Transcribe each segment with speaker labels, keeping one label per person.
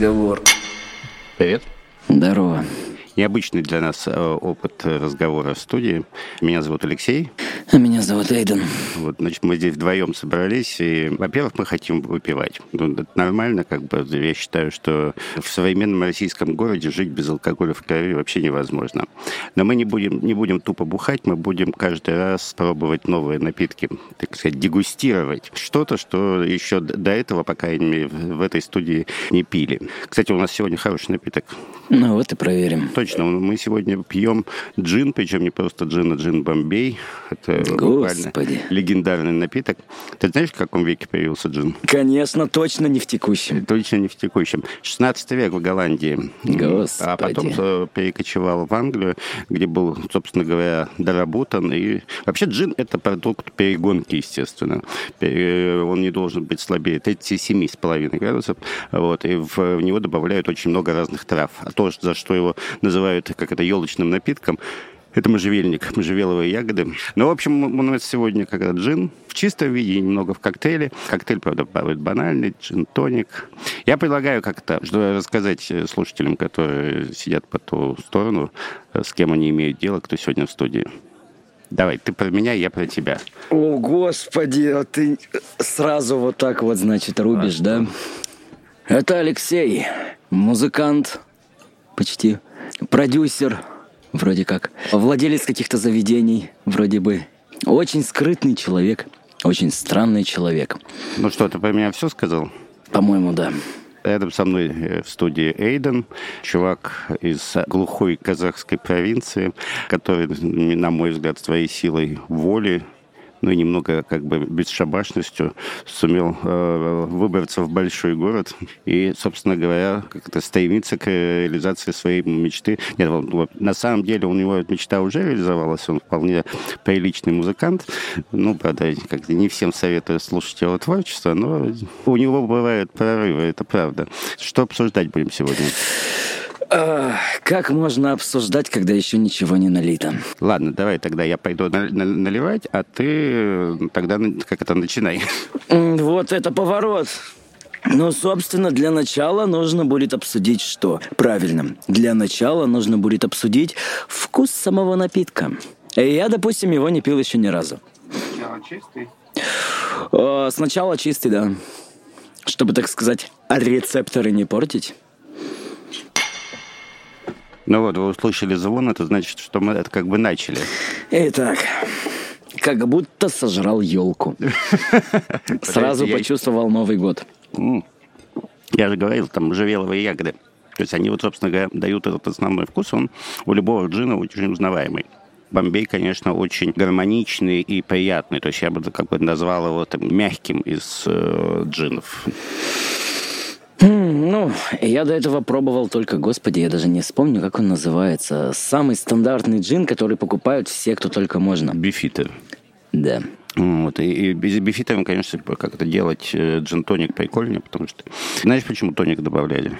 Speaker 1: разговор.
Speaker 2: Привет.
Speaker 1: Здорово.
Speaker 2: Необычный для нас э, опыт разговора в студии. Меня зовут Алексей.
Speaker 1: А меня зовут Эйден.
Speaker 2: Вот, значит, мы здесь вдвоем собрались, и, во-первых, мы хотим выпивать. Ну, это нормально, как бы, я считаю, что в современном российском городе жить без алкоголя в крови вообще невозможно. Но мы не будем, не будем тупо бухать, мы будем каждый раз пробовать новые напитки, так сказать, дегустировать что-то, что еще до этого, пока в этой студии не пили. Кстати, у нас сегодня хороший напиток.
Speaker 1: Ну вот и проверим.
Speaker 2: Точно, мы сегодня пьем джин, причем не просто джин, а джин Бомбей. Это Господи. легендарный напиток. Ты знаешь, в каком веке появился джин?
Speaker 1: Конечно, точно не в текущем.
Speaker 2: Точно не в текущем. 16 век в Голландии.
Speaker 1: Господи.
Speaker 2: А потом перекочевал в Англию, где был, собственно говоря, доработан. И вообще джин – это продукт перегонки, естественно. Он не должен быть слабее 37,5 градусов. Вот, и в него добавляют очень много разных трав. А то, за что его называют, как это, елочным напитком, это можжевельник, можжевеловые ягоды. Ну, в общем, у нас сегодня как раз джин в чистом виде, немного в коктейле. Коктейль, правда, банальный, джин-тоник. Я предлагаю как-то рассказать слушателям, которые сидят по ту сторону, с кем они имеют дело, кто сегодня в студии. Давай, ты про меня, я про тебя.
Speaker 1: О, господи, а ты сразу вот так вот, значит, рубишь, а, да? Это Алексей, музыкант, почти, продюсер, вроде как. Владелец каких-то заведений, вроде бы. Очень скрытный человек, очень странный человек.
Speaker 2: Ну что, ты про меня все сказал?
Speaker 1: По-моему, да.
Speaker 2: Рядом со мной э, в студии Эйден, чувак из глухой казахской провинции, который, на мой взгляд, своей силой воли ну и немного как бы бесшабашностью сумел э, выбраться в большой город и, собственно говоря, как-то стремиться к реализации своей мечты. Нет, на самом деле у него мечта уже реализовалась, он вполне приличный музыкант. Ну, правда, как не всем советую слушать его творчество, но у него бывают прорывы, это правда. Что обсуждать будем сегодня?
Speaker 1: Как можно обсуждать, когда еще ничего не налито?
Speaker 2: Ладно, давай тогда я пойду наливать, а ты э, тогда как это начинай.
Speaker 1: Вот это поворот. Ну, собственно, для начала нужно будет обсудить что? Правильно. Для начала нужно будет обсудить вкус самого напитка. Я, допустим, его не пил еще ни разу.
Speaker 2: Сначала чистый?
Speaker 1: Сначала чистый, да. Чтобы, так сказать, рецепторы не портить.
Speaker 2: Ну вот, вы услышали звон, это значит, что мы это как бы начали.
Speaker 1: Итак, как будто сожрал елку. Сразу почувствовал Новый год.
Speaker 2: Я же говорил, там можжевеловые ягоды. То есть они вот, собственно говоря, дают этот основной вкус. Он у любого джина очень узнаваемый. Бомбей, конечно, очень гармоничный и приятный. То есть я бы как бы назвал его там, мягким из э, джинов.
Speaker 1: Ну, я до этого пробовал только, господи, я даже не вспомню, как он называется. Самый стандартный джин, который покупают все, кто только можно.
Speaker 2: Бифиты.
Speaker 1: Да.
Speaker 2: Вот, и, и без бифитами, конечно, как это делать э, джин-тоник прикольнее, потому что... Знаешь, почему тоник добавляли?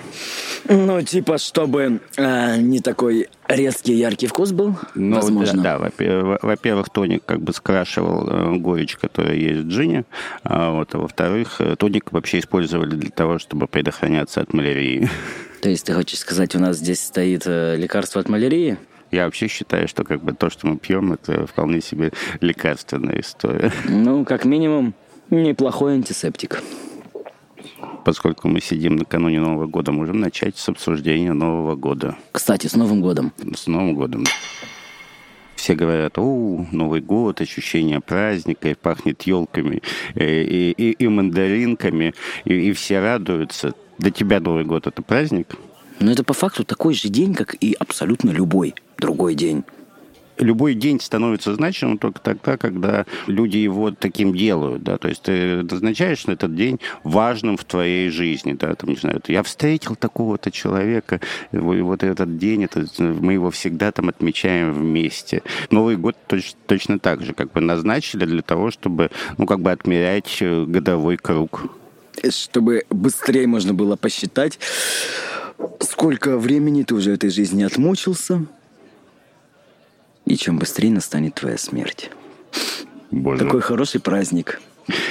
Speaker 1: Ну, типа, чтобы э, не такой резкий, яркий вкус был, ну, возможно.
Speaker 2: Да, да во-первых, тоник как бы скрашивал э, горечь, которая есть в джине, а, вот, а во-вторых, э, тоник вообще использовали для того, чтобы предохраняться от малярии.
Speaker 1: То есть ты хочешь сказать, у нас здесь стоит лекарство от малярии?
Speaker 2: Я вообще считаю, что как бы то, что мы пьем, это вполне себе лекарственная история.
Speaker 1: Ну, как минимум, неплохой антисептик.
Speaker 2: Поскольку мы сидим накануне Нового года, можем начать с обсуждения Нового года.
Speaker 1: Кстати, с Новым годом.
Speaker 2: С Новым годом. Все говорят, о, Новый год, ощущение праздника, и пахнет елками э, и, и, и мандаринками, и, и все радуются. Для тебя Новый год это праздник?
Speaker 1: Но это по факту такой же день, как и абсолютно любой другой день
Speaker 2: любой день становится значимым только тогда, когда люди его таким делают, да, то есть ты назначаешь на этот день важным в твоей жизни, да, там, не знаю, я встретил такого-то человека, и вот этот день, это, мы его всегда там отмечаем вместе. Новый год точно, точно так же, как бы назначили для того, чтобы, ну, как бы отмерять э, годовой круг.
Speaker 1: Чтобы быстрее можно было посчитать, сколько времени ты уже этой жизни отмучился, и чем быстрее настанет твоя смерть.
Speaker 2: Больно.
Speaker 1: Такой хороший праздник.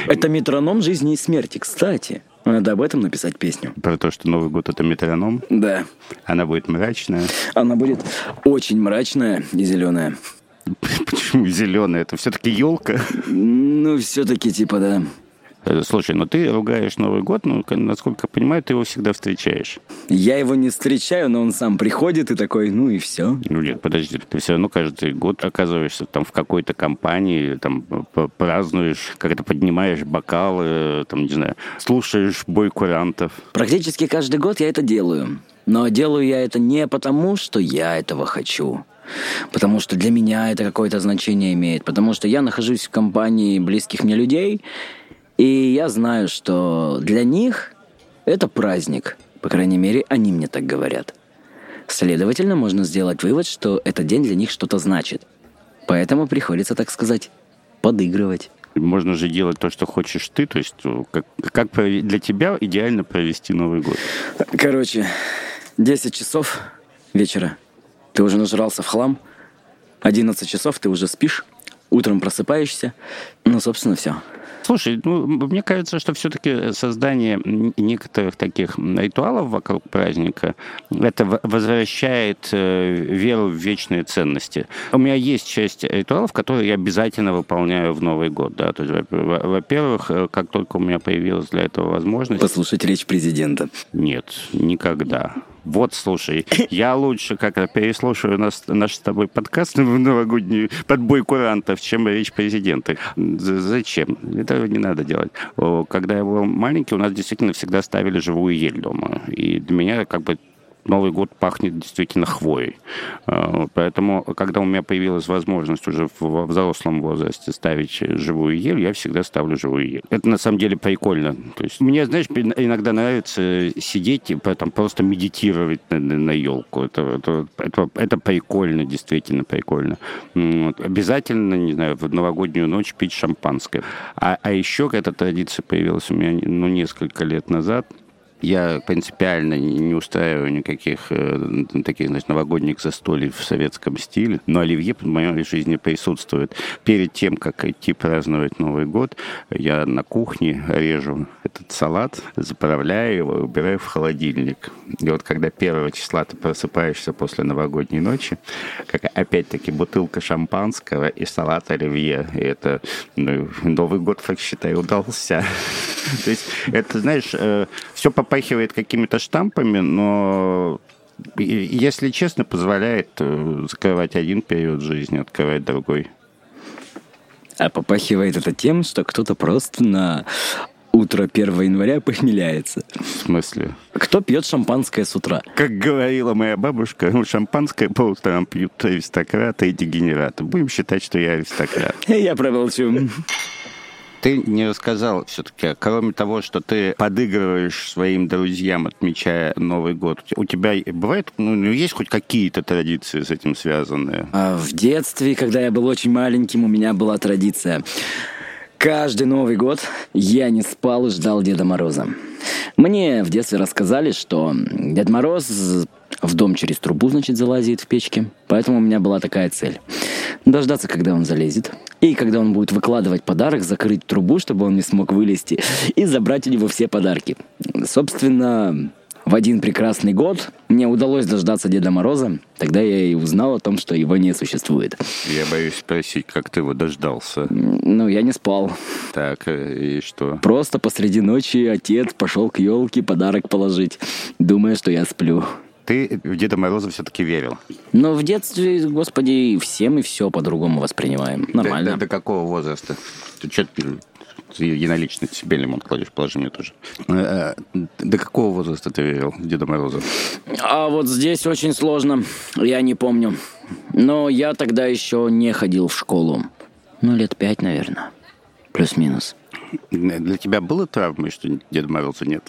Speaker 1: Это метроном жизни и смерти, кстати. Надо об этом написать песню.
Speaker 2: Про то, что Новый год — это метроном.
Speaker 1: Да.
Speaker 2: Она будет мрачная.
Speaker 1: Она будет очень мрачная и зеленая.
Speaker 2: Почему зеленая? Это все-таки елка.
Speaker 1: Ну, все-таки типа, да.
Speaker 2: Э, слушай, ну ты ругаешь Новый год, ну, насколько я понимаю, ты его всегда встречаешь.
Speaker 1: Я его не встречаю, но он сам приходит и такой, ну и все.
Speaker 2: Ну нет, подожди, ты все равно каждый год оказываешься там в какой-то компании, там празднуешь, как-то поднимаешь бокалы, там, не знаю, слушаешь бой курантов.
Speaker 1: Практически каждый год я это делаю. Но делаю я это не потому, что я этого хочу, потому что для меня это какое-то значение имеет, потому что я нахожусь в компании близких мне людей, и я знаю, что для них это праздник. По крайней мере, они мне так говорят. Следовательно, можно сделать вывод, что этот день для них что-то значит. Поэтому приходится, так сказать, подыгрывать.
Speaker 2: Можно же делать то, что хочешь ты, то есть э, как, как для тебя идеально провести Новый год?
Speaker 1: Короче, 10 часов вечера. Ты уже нажрался в хлам. 11 часов ты уже спишь. Утром просыпаешься. Ну, собственно, все.
Speaker 2: Слушай, ну, мне кажется, что все-таки создание некоторых таких ритуалов вокруг праздника, это возвращает э, веру в вечные ценности. У меня есть часть ритуалов, которые я обязательно выполняю в Новый год. Да? То есть, во-первых, э, как только у меня появилась для этого возможность...
Speaker 1: Послушать речь президента.
Speaker 2: Нет, никогда. Вот, слушай, я лучше как-то переслушаю наш, наш с тобой подкаст в новогодний подбой курантов, чем речь президента. Зачем? Этого не надо делать. Когда я был маленький, у нас действительно всегда ставили живую ель дома. И для меня как бы Новый год пахнет действительно хвоей. А, поэтому, когда у меня появилась возможность уже во взрослом возрасте ставить живую ель, я всегда ставлю живую ель. Это на самом деле прикольно. То есть мне, знаешь, иногда нравится сидеть и потом просто медитировать на, на елку. Это, это, это, это прикольно, действительно прикольно. Вот. Обязательно, не знаю, в новогоднюю ночь пить шампанское. А, а еще эта традиция появилась у меня ну, несколько лет назад – я принципиально не устраиваю никаких э, таких, значит, новогодних застолий в советском стиле, но оливье в моей жизни присутствует. Перед тем, как идти праздновать Новый год, я на кухне режу этот салат, заправляю его, убираю в холодильник. И вот когда первого числа ты просыпаешься после новогодней ночи, как опять-таки бутылка шампанского и салат оливье, и это ну, Новый год, как считаю, удался. То есть это, знаешь, э, все по попахивает какими-то штампами, но если честно, позволяет э, закрывать один период жизни, открывать другой.
Speaker 1: А попахивает это тем, что кто-то просто на утро 1 января похмеляется.
Speaker 2: В смысле?
Speaker 1: Кто пьет шампанское с утра?
Speaker 2: Как говорила моя бабушка, ну, шампанское по утрам пьют аристократы и дегенераты. Будем считать, что я аристократ.
Speaker 1: Я промолчу.
Speaker 2: Ты не рассказал все-таки, кроме того, что ты подыгрываешь своим друзьям, отмечая Новый год, у тебя бывает, ну, есть хоть какие-то традиции с этим связанные?
Speaker 1: А в детстве, когда я был очень маленьким, у меня была традиция. Каждый Новый год я не спал и ждал Деда Мороза. Мне в детстве рассказали, что Дед Мороз в дом через трубу, значит, залазит в печке. Поэтому у меня была такая цель. Дождаться, когда он залезет. И когда он будет выкладывать подарок, закрыть трубу, чтобы он не смог вылезти. И забрать у него все подарки. Собственно, в один прекрасный год мне удалось дождаться Деда Мороза. Тогда я и узнал о том, что его не существует.
Speaker 2: Я боюсь спросить, как ты его дождался.
Speaker 1: Ну, я не спал.
Speaker 2: Так, э, и что?
Speaker 1: Просто посреди ночи отец пошел к елке подарок положить, думая, что я сплю
Speaker 2: ты в Деда Мороза все-таки верил?
Speaker 1: Ну, в детстве, господи, всем и все по-другому воспринимаем. Нормально.
Speaker 2: До, до, до какого возраста? Ты что ты единолично себе лимон кладешь, положи мне тоже. Э, э, до какого возраста ты верил в Деда Мороза?
Speaker 1: А вот здесь очень сложно. Я не помню. Но я тогда еще не ходил в школу. Ну, лет пять, наверное. Плюс-минус.
Speaker 2: Для тебя было травмой, что Деда Мороза нет?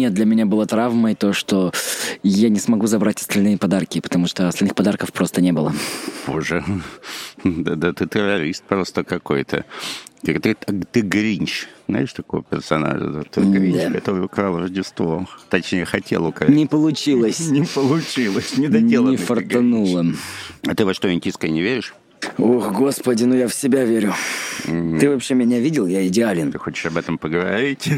Speaker 1: Нет, для меня было травмой то, что я не смогу забрать остальные подарки, потому что остальных подарков просто не было.
Speaker 2: Боже, да, да ты террорист просто какой-то. Ты, ты, ты Гринч. Знаешь такого персонажа? Ты Гринч, да. который украл Рождество. Точнее, хотел украсть.
Speaker 1: Не получилось.
Speaker 2: Не получилось. Не доделано.
Speaker 1: Не фартануло.
Speaker 2: А ты во что, интиское не веришь?
Speaker 1: Ох, господи, ну я в себя верю. Ты вообще меня видел? Я идеален.
Speaker 2: Ты хочешь об этом поговорить?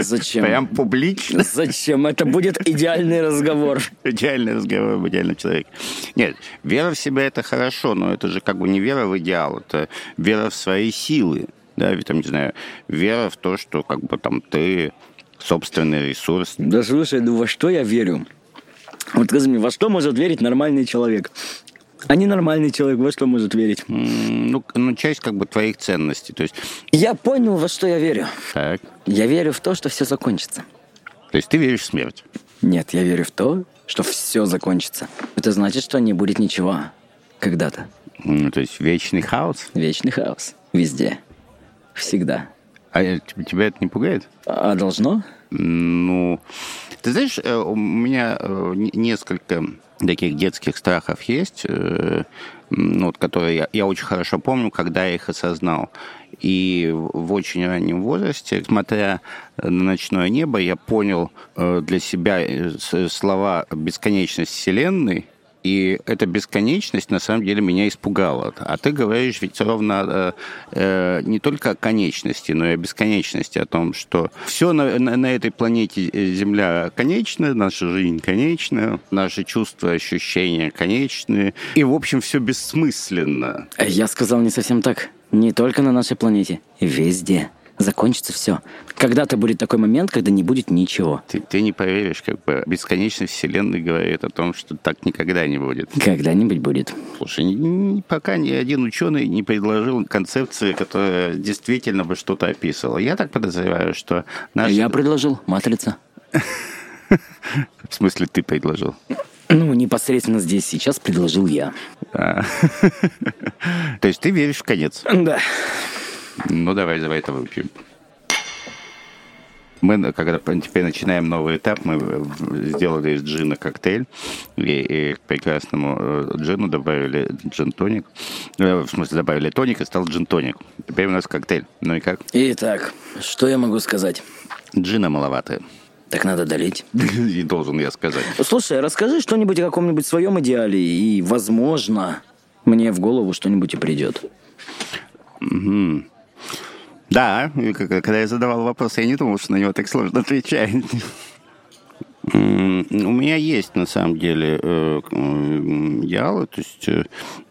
Speaker 1: Зачем?
Speaker 2: Прям публично?
Speaker 1: Зачем? Это будет идеальный разговор.
Speaker 2: Идеальный разговор об идеальном человеке. Нет, вера в себя – это хорошо, но это же как бы не вера в идеал, это вера в свои силы. Да, там, не знаю, вера в то, что как бы там ты собственный ресурс.
Speaker 1: Да слушай, ну во что я верю? Вот скажи мне, во что может верить нормальный человек? А ненормальный человек во что может верить?
Speaker 2: Ну, ну, часть как бы твоих ценностей. То есть,
Speaker 1: Я понял, во что я верю.
Speaker 2: так,
Speaker 1: Я верю в то, что все закончится.
Speaker 2: то есть ты веришь в смерть.
Speaker 1: Нет, я верю в то, что все закончится. Это значит, что не будет ничего. Когда-то.
Speaker 2: Ну, то есть вечный хаос.
Speaker 1: Вечный хаос. Везде. Всегда.
Speaker 2: А э, тебя это не пугает?
Speaker 1: А должно?
Speaker 2: Ну, ты знаешь, э, у меня э, не- несколько таких детских страхов есть, э, вот, которые я, я очень хорошо помню, когда я их осознал. И в очень раннем возрасте, смотря на ночное небо, я понял э, для себя э, слова «бесконечность Вселенной», и эта бесконечность на самом деле меня испугала. А ты говоришь ведь ровно э, э, не только о конечности, но и о бесконечности, о том, что все на, на- на этой планете э, Земля конечно, наша жизнь конечна, наши чувства, ощущения конечны. И, в общем, все бессмысленно.
Speaker 1: Я сказал не совсем так. Не только на нашей планете. Везде. Закончится все. Когда-то будет такой момент, когда не будет ничего.
Speaker 2: Ты, ты не поверишь, как бы бесконечность Вселенной говорит о том, что так никогда не будет.
Speaker 1: Когда-нибудь будет.
Speaker 2: Слушай, ни- ни- пока ни один ученый не предложил концепции, которая действительно бы что-то описывала. Я так подозреваю, что наш...
Speaker 1: Я предложил. Матрица.
Speaker 2: В смысле, ты предложил?
Speaker 1: Ну, непосредственно здесь сейчас предложил я.
Speaker 2: А. То есть ты веришь в конец?
Speaker 1: Да.
Speaker 2: Ну, давай, давай это выпьем. Мы, когда теперь начинаем новый этап, мы сделали из джина коктейль, и, и к прекрасному э, джину добавили джин-тоник. Э, В смысле, добавили тоник, и стал джин-тоник. Теперь у нас коктейль. Ну и как?
Speaker 1: Итак, что я могу сказать?
Speaker 2: Джина маловато.
Speaker 1: Так надо долить.
Speaker 2: И должен я сказать.
Speaker 1: Слушай, расскажи что-нибудь о каком-нибудь своем идеале, и, возможно, мне в голову что-нибудь и придет.
Speaker 2: Да, когда я задавал вопрос, я не думал, что на него так сложно отвечать. М, У меня есть, на самом деле, э, идеалы, то есть э,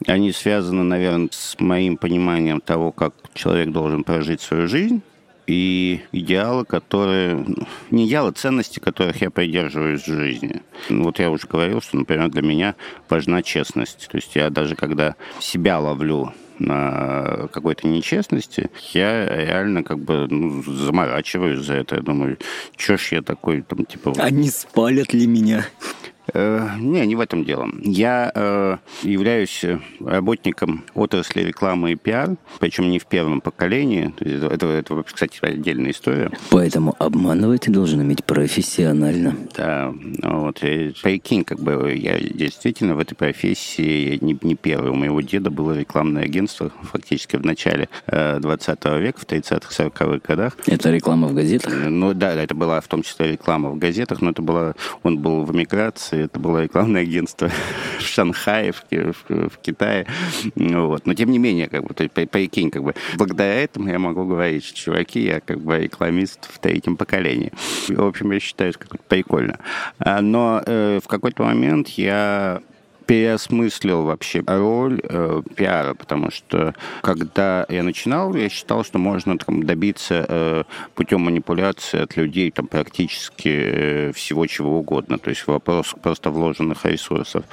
Speaker 2: они связаны, наверное, с моим пониманием того, как человек должен прожить свою жизнь, и идеалы, которые... ну, Не идеалы, ценности, которых я придерживаюсь в жизни. Ну, Вот я уже говорил, что, например, для меня важна честность. То есть я даже когда себя ловлю на какой-то нечестности, я реально как бы ну, заморачиваюсь за это. Я думаю, чё ж я такой, там, типа...
Speaker 1: Они спалят ли меня?
Speaker 2: Э, не, не в этом дело. Я э, являюсь э, работником отрасли рекламы и пиар, причем не в первом поколении. Это, это, это, кстати, отдельная история.
Speaker 1: Поэтому обманывать ты должен уметь профессионально.
Speaker 2: Да, ну вот, и прикинь, как бы я действительно в этой профессии не, не первый. У моего деда было рекламное агентство фактически в начале э, 20 века, в 30-х, 40-х годах.
Speaker 1: Это реклама в газетах?
Speaker 2: Ну да, это была в том числе реклама в газетах, но это была, он был в эмиграции, это было рекламное агентство в Шанхае, в, в- в Китае. Вот. Но тем не менее, как бы, то есть, при- прикинь, как бы, благодаря этому я могу говорить, что, чуваки, я как бы рекламист в третьем поколении. В общем, я считаю, это как-то прикольно. А, Но э, в какой-то момент я переосмыслил вообще роль э, пиара, потому что когда я начинал, я считал, что можно там, добиться э, путем манипуляции от людей там, практически э, всего чего угодно. То есть вопрос просто вложенных ресурсов.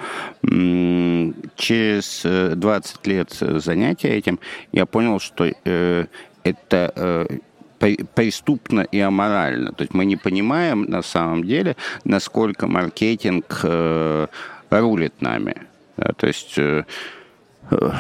Speaker 2: М, Через э, 20 лет занятия этим я понял, что э, это э, преступно и аморально. То есть мы не понимаем на самом деле, насколько маркетинг э, рулит нами. Да, то есть э, э,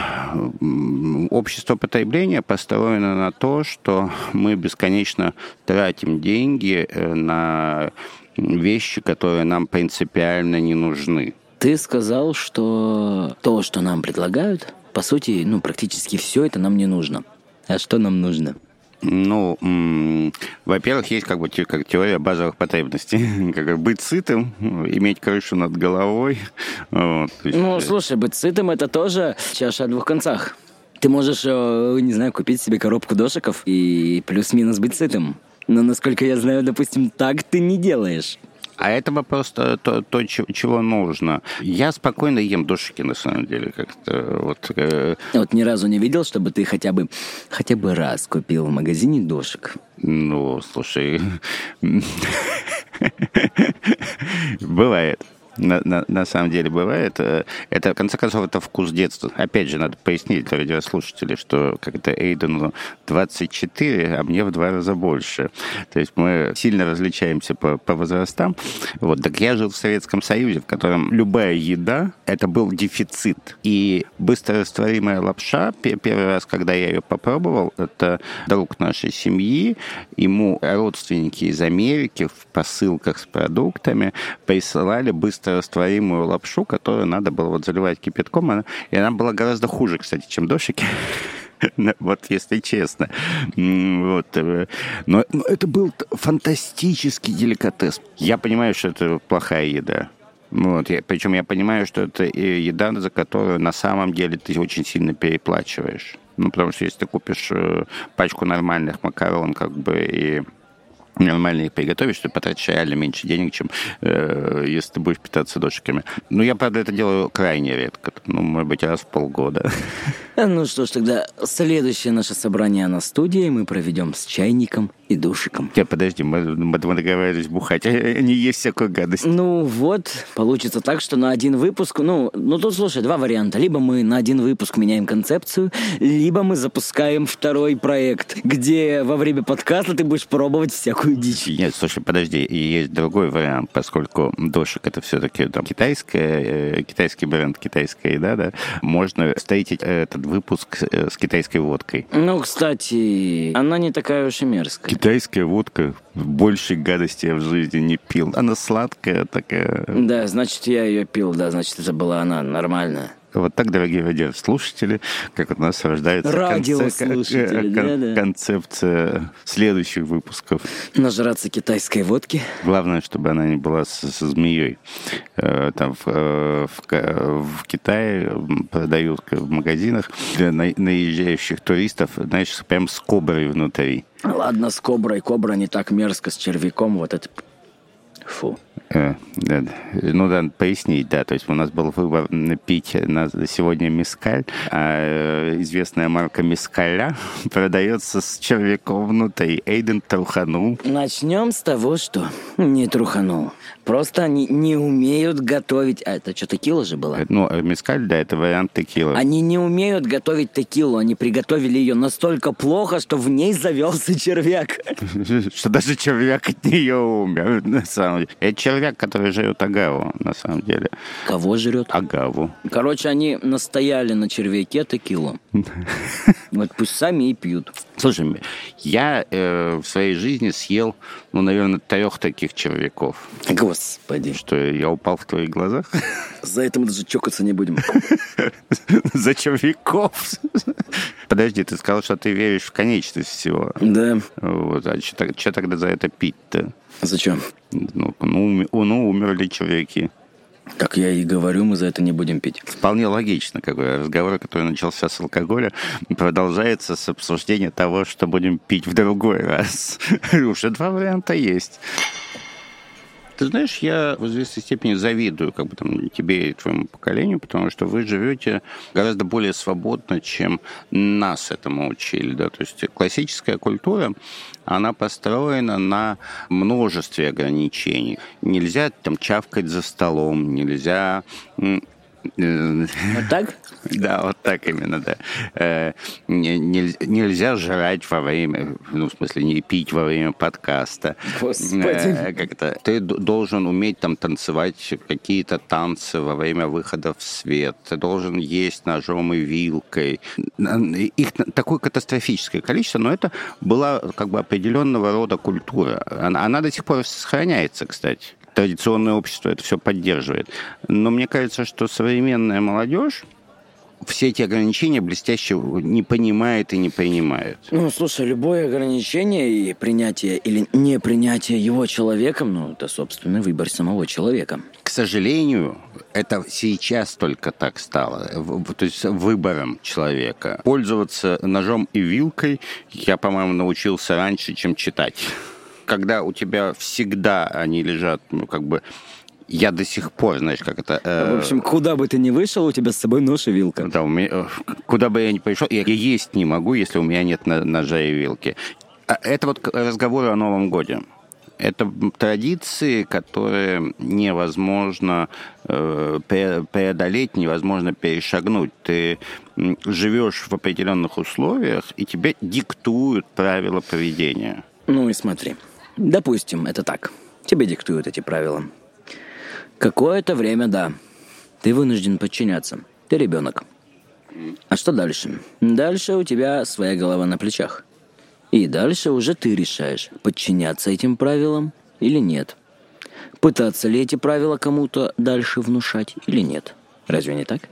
Speaker 2: общество потребления построено на то, что мы бесконечно тратим деньги э, на вещи, которые нам принципиально не нужны.
Speaker 1: Ты сказал, что то, что нам предлагают, по сути, ну, практически все это нам не нужно. А что нам нужно?
Speaker 2: Ну, во-первых, есть как бы как теория базовых потребностей. как быть сытым, иметь крышу над головой.
Speaker 1: Вот. Ну, слушай, быть сытым это тоже чаша о двух концах. Ты можешь, э, не знаю, купить себе коробку дошиков и плюс-минус быть сытым. Но, насколько я знаю, допустим, так ты не делаешь.
Speaker 2: А это вопрос то, то, то, чего нужно. Я спокойно ем дошики, на самом деле, как-то вот.
Speaker 1: Э... Вот ни разу не видел, чтобы ты хотя бы хотя бы раз купил в магазине дошик.
Speaker 2: Ну, слушай, бывает на, на, на самом деле бывает. Э, это, в конце концов, это вкус детства. Опять же, надо пояснить для радиослушателей, что как-то Эйдену 24, а мне в два раза больше. То есть мы сильно различаемся по, по возрастам. Вот. Так я жил в Советском Союзе, в котором любая еда — это был дефицит. И быстрорастворимая лапша, первый раз, когда я ее попробовал, это друг нашей семьи, ему родственники из Америки в посылках с продуктами присылали быстро растворимую лапшу, которую надо было вот заливать кипятком, и она была гораздо хуже, кстати, чем дошики. Вот, если честно. Вот. Э, но, но это был фантастический деликатес. Я понимаю, что это плохая еда. Вот, я, причем я понимаю, что это еда, за которую на самом деле ты очень сильно переплачиваешь. Ну, потому что если ты купишь э, пачку нормальных макарон, как бы, и нормально их приготовить, что потратишь реально меньше денег, чем э, если ты будешь питаться дошиками. Ну, я, правда, это делаю крайне редко. Ну, может быть, раз в полгода.
Speaker 1: Ну что ж, тогда следующее наше собрание на студии мы проведем с чайником и душиком.
Speaker 2: Я подожди, мы, мы договаривались бухать, а не есть всякую гадость.
Speaker 1: Ну вот, получится так, что на один выпуск, ну, ну тут, слушай, два варианта. Либо мы на один выпуск меняем концепцию, либо мы запускаем второй проект, где во время подкаста ты будешь пробовать всякую дичь.
Speaker 2: Нет, слушай, подожди, есть другой вариант, поскольку дошик это все-таки там китайская, э, китайский бренд, китайская еда, да, можно встретить этот выпуск с китайской водкой.
Speaker 1: Ну, кстати, она не такая уж и мерзкая
Speaker 2: китайская водка. Больше гадости я в жизни не пил. Она сладкая такая.
Speaker 1: Да, значит, я ее пил, да, значит, это была она нормальная.
Speaker 2: Вот так, дорогие радиослушатели, как у нас рождается
Speaker 1: Радиослушатели,
Speaker 2: кон- да, да. концепция следующих выпусков.
Speaker 1: Нажраться китайской водки.
Speaker 2: Главное, чтобы она не была со, со змеей. Э, там в, э, в, в Китае продают в магазинах для наезжающих туристов, знаешь, прям с коброй внутри.
Speaker 1: Ладно, с коброй. Кобра не так мерзко, с червяком. Вот это Фу.
Speaker 2: Э, ну да, пояснить, да, то есть у нас был выбор пить на сегодня мискаль, а э, известная марка мискаля продается с червяком внутри. Эйден труханул.
Speaker 1: Начнем с того, что не труханул. Просто они не умеют готовить... А это что, текила же была?
Speaker 2: Ну, мискаль, да, это вариант текилы.
Speaker 1: Они не умеют готовить текилу. Они приготовили ее настолько плохо, что в ней завелся червяк.
Speaker 2: Что даже червяк от нее умер, на самом деле. Это червяк, который жрет агаву, на самом деле.
Speaker 1: Кого жрет?
Speaker 2: Агаву.
Speaker 1: Короче, они настояли на червяке текилу. Вот пусть сами и пьют.
Speaker 2: Слушай, я э, в своей жизни съел, ну, наверное, трех таких червяков.
Speaker 1: Господи.
Speaker 2: Что, я упал в твоих глазах?
Speaker 1: За это мы даже чокаться не будем.
Speaker 2: За червяков? Подожди, ты сказал, что ты веришь в конечность всего.
Speaker 1: Да.
Speaker 2: Вот, а что тогда за это пить-то?
Speaker 1: Зачем?
Speaker 2: Ну, ну, ну, умерли червяки.
Speaker 1: Как я и говорю, мы за это не будем пить.
Speaker 2: Вполне логично, какой разговор, который начался с алкоголя, продолжается с обсуждения того, что будем пить в другой раз. Уже два варианта есть. Ты знаешь, я в известной степени завидую как бы, там, тебе и твоему поколению, потому что вы живете гораздо более свободно, чем нас этому учили. Да? То есть классическая культура, она построена на множестве ограничений. Нельзя там чавкать за столом, нельзя
Speaker 1: вот так?
Speaker 2: Да, вот так именно, да. Э, нельзя жрать во время, ну, в смысле, не пить во время подкаста.
Speaker 1: Господи. Э,
Speaker 2: как-то ты должен уметь там танцевать какие-то танцы во время выхода в свет. Ты должен есть ножом и вилкой. Их такое катастрофическое количество, но это была как бы определенного рода культура. Она, она до сих пор сохраняется, кстати традиционное общество это все поддерживает. Но мне кажется, что современная молодежь, все эти ограничения блестяще не понимает и не принимает.
Speaker 1: Ну, слушай, любое ограничение и принятие или не принятие его человеком, ну, это собственный выбор самого человека.
Speaker 2: К сожалению, это сейчас только так стало, то есть выбором человека. Пользоваться ножом и вилкой я, по-моему, научился раньше, чем читать. Когда у тебя всегда они лежат, ну, как бы я до сих пор, знаешь, как это...
Speaker 1: Э... В общем, куда бы ты ни вышел, у тебя с собой нож и вилка.
Speaker 2: Да, у меня, э, куда бы я ни пришел, я есть не могу, если у меня нет ножа и вилки. А это вот разговор о Новом Годе. Это традиции, которые невозможно э, преодолеть, невозможно перешагнуть. Ты живешь в определенных условиях, и тебе диктуют правила поведения.
Speaker 1: Ну и смотри. Допустим, это так. Тебе диктуют эти правила. Какое-то время, да. Ты вынужден подчиняться. Ты ребенок. А что дальше? Дальше у тебя своя голова на плечах. И дальше уже ты решаешь, подчиняться этим правилам или нет. Пытаться ли эти правила кому-то дальше внушать или нет. Разве не так?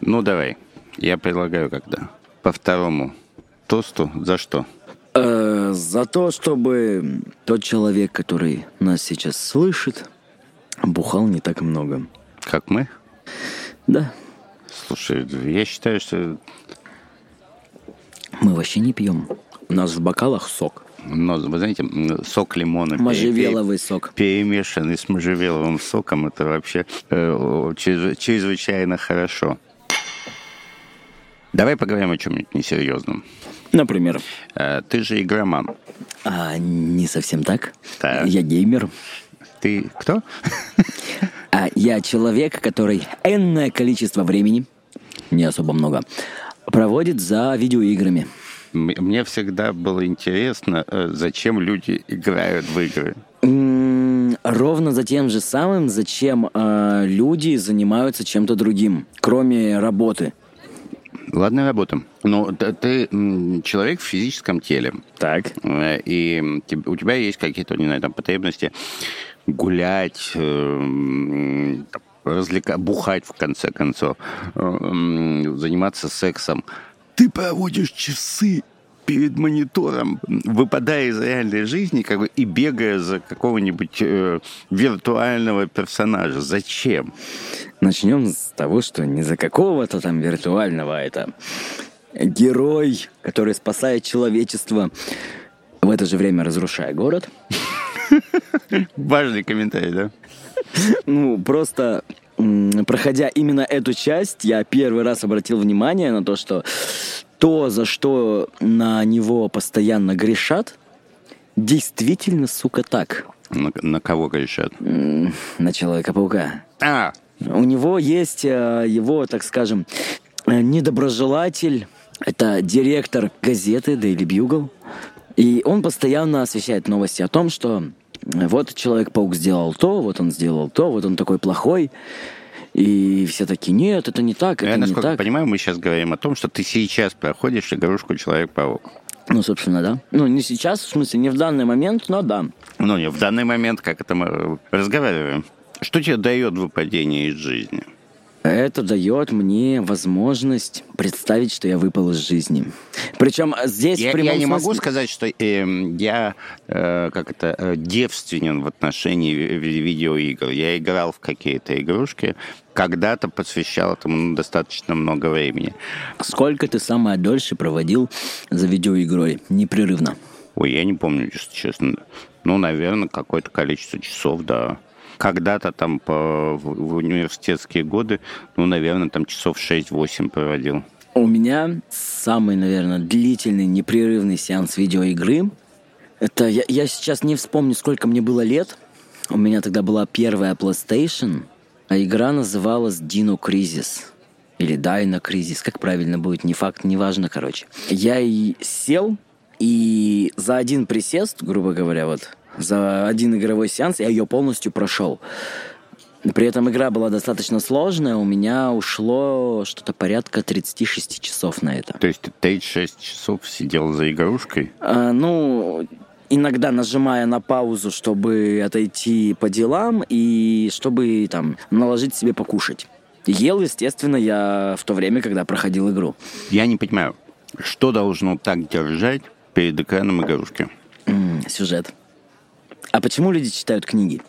Speaker 2: Ну, давай. Я предлагаю когда. По второму тосту за что?
Speaker 1: Э, за то, чтобы тот человек, который нас сейчас слышит, Бухал не так много.
Speaker 2: Как мы?
Speaker 1: Да.
Speaker 2: Слушай, я считаю, что...
Speaker 1: Мы вообще не пьем. У нас в бокалах сок.
Speaker 2: Но, вы знаете, сок лимона...
Speaker 1: Можжевеловый пере, сок.
Speaker 2: Перемешанный с можжевеловым соком, это вообще э, чрезвычайно хорошо. Давай поговорим о чем-нибудь несерьезном.
Speaker 1: Например?
Speaker 2: Э, ты же игроман.
Speaker 1: А, не совсем так.
Speaker 2: так.
Speaker 1: Я геймер.
Speaker 2: Ты кто?
Speaker 1: А я человек, который энное количество времени, не особо много, проводит за видеоиграми.
Speaker 2: Мне всегда было интересно, э, зачем люди играют в игры.
Speaker 1: Ровно за тем же самым, зачем э, люди занимаются чем-то другим, кроме работы.
Speaker 2: Ладно, работа. Ты, ты человек в физическом теле.
Speaker 1: Так.
Speaker 2: Э, и у тебя есть какие-то, не знаю, там потребности гулять, э, развлека... бухать в конце концов, э, заниматься сексом. Ты проводишь часы перед монитором, выпадая из реальной жизни как бы, и бегая за какого-нибудь э, виртуального персонажа. Зачем?
Speaker 1: Начнем с того, что не за какого-то там виртуального, а это герой, который спасает человечество, в это же время разрушая город.
Speaker 2: Важный комментарий, да?
Speaker 1: Ну, просто проходя именно эту часть, я первый раз обратил внимание на то, что то, за что на него постоянно грешат, действительно, сука, так.
Speaker 2: На, на кого грешат?
Speaker 1: На Человека-паука.
Speaker 2: А!
Speaker 1: У него есть э, его, так скажем, э, недоброжелатель, это директор газеты Daily Bugle, и он постоянно освещает новости о том, что вот Человек-паук сделал то, вот он сделал то, вот он такой плохой. И все такие, нет, это не так, это Я,
Speaker 2: не насколько
Speaker 1: так.
Speaker 2: понимаю, мы сейчас говорим о том, что ты сейчас проходишь игрушку Человек-паук.
Speaker 1: Ну, собственно, да. Ну, не сейчас, в смысле, не в данный момент, но да.
Speaker 2: Ну, не в данный момент, как это мы разговариваем. Что тебе дает выпадение из жизни?
Speaker 1: Это дает мне возможность представить, что я выпал из жизни. Причем здесь
Speaker 2: я,
Speaker 1: в прямом
Speaker 2: я не
Speaker 1: смысле...
Speaker 2: могу сказать, что э, я э, как это э, девственен в отношении видеоигр. Я играл в какие-то игрушки, когда-то посвящал этому достаточно много времени.
Speaker 1: Сколько ты самое дольше проводил за видеоигрой непрерывно?
Speaker 2: Ой, я не помню, если честно. Ну, наверное, какое-то количество часов, да когда-то там по, в университетские годы, ну, наверное, там часов 6-8 проводил.
Speaker 1: У меня самый, наверное, длительный, непрерывный сеанс видеоигры. Это я, я сейчас не вспомню, сколько мне было лет. У меня тогда была первая PlayStation, а игра называлась Dino Crisis. Или Dino Crisis, как правильно будет, не факт, не важно, короче. Я и сел, и за один присест, грубо говоря, вот за один игровой сеанс я ее полностью прошел. При этом игра была достаточно сложная, у меня ушло что-то порядка 36 часов на это.
Speaker 2: То есть ты 36 часов сидел за игрушкой?
Speaker 1: А, ну, иногда нажимая на паузу, чтобы отойти по делам и чтобы там наложить себе покушать. Ел, естественно, я в то время, когда проходил игру.
Speaker 2: Я не понимаю, что должно так держать перед экраном игрушки?
Speaker 1: М, сюжет. А почему люди читают книги?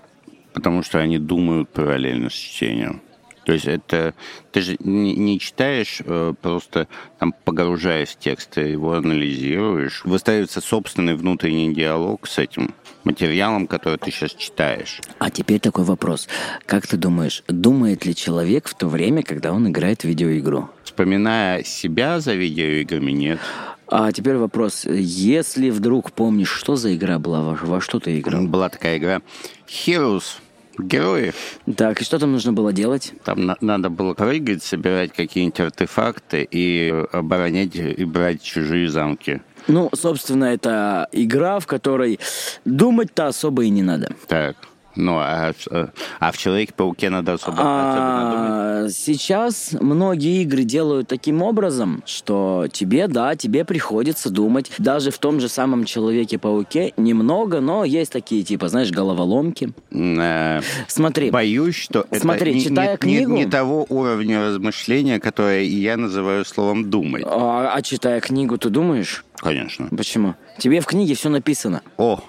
Speaker 2: Потому что они думают параллельно с чтением. То есть это ты же не, не читаешь э, просто там погружаясь в текст, ты его анализируешь, выстраивается собственный внутренний диалог с этим материалом, который ты сейчас читаешь.
Speaker 1: А теперь такой вопрос. Как ты думаешь, думает ли человек в то время, когда он играет в видеоигру?
Speaker 2: Вспоминая себя за видеоиграми, нет.
Speaker 1: А теперь вопрос. Если вдруг помнишь, что за игра была, во, во что ты играл?
Speaker 2: Была такая игра Heroes, герои.
Speaker 1: Так, и что там нужно было делать?
Speaker 2: Там на- надо было прыгать, собирать какие-нибудь артефакты и оборонять и брать чужие замки.
Speaker 1: Ну, собственно, это игра, в которой думать-то особо и не надо.
Speaker 2: Так. Ну, а, в- а в Человеке-пауке надо особо.
Speaker 1: А, сейчас многие игры делают таким образом, что тебе, да, тебе приходится думать. Даже в том же самом Человеке-пауке немного, но есть такие, типа, знаешь, головоломки.
Speaker 2: Э,
Speaker 1: Смотри.
Speaker 2: Боюсь, что
Speaker 1: Смотри,
Speaker 2: это не-
Speaker 1: читая
Speaker 2: не,
Speaker 1: книгу-
Speaker 2: не, не того уровня размышления, которое я называю словом «думать».
Speaker 1: А, а читая книгу, ты думаешь?
Speaker 2: Конечно.
Speaker 1: Почему? Тебе в книге все написано.
Speaker 2: О,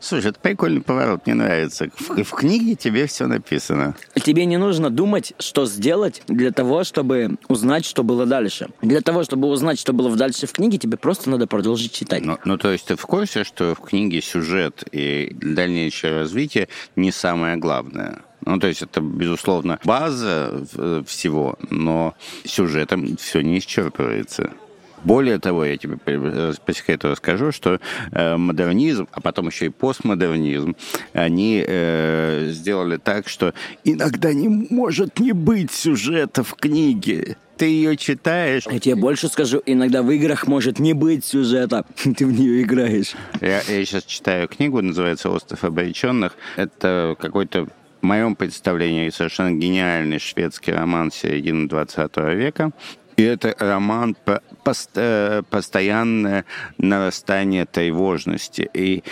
Speaker 2: слушай, это прикольный поворот, мне нравится. В, в книге тебе все написано.
Speaker 1: Тебе не нужно думать, что сделать для того, чтобы узнать, что было дальше. Для того, чтобы узнать, что было дальше в книге, тебе просто надо продолжить читать.
Speaker 2: Ну, ну, то есть ты в курсе, что в книге сюжет и дальнейшее развитие не самое главное? Ну, то есть это, безусловно, база э, всего, но сюжетом все не исчерпывается. Более того, я тебе по по секрету расскажу, что э, модернизм, а потом еще и постмодернизм, они э, сделали так, что иногда не может не быть сюжета в книге. Ты ее читаешь,
Speaker 1: Я тебе больше скажу, иногда в играх может не быть сюжета. Ты в нее играешь.
Speaker 2: Я, я сейчас читаю книгу, называется «Остров обреченных». Это какой-то в моем представлении совершенно гениальный шведский роман середины 20 века. И это роман про пост- э, постоянное нарастание тревожности. И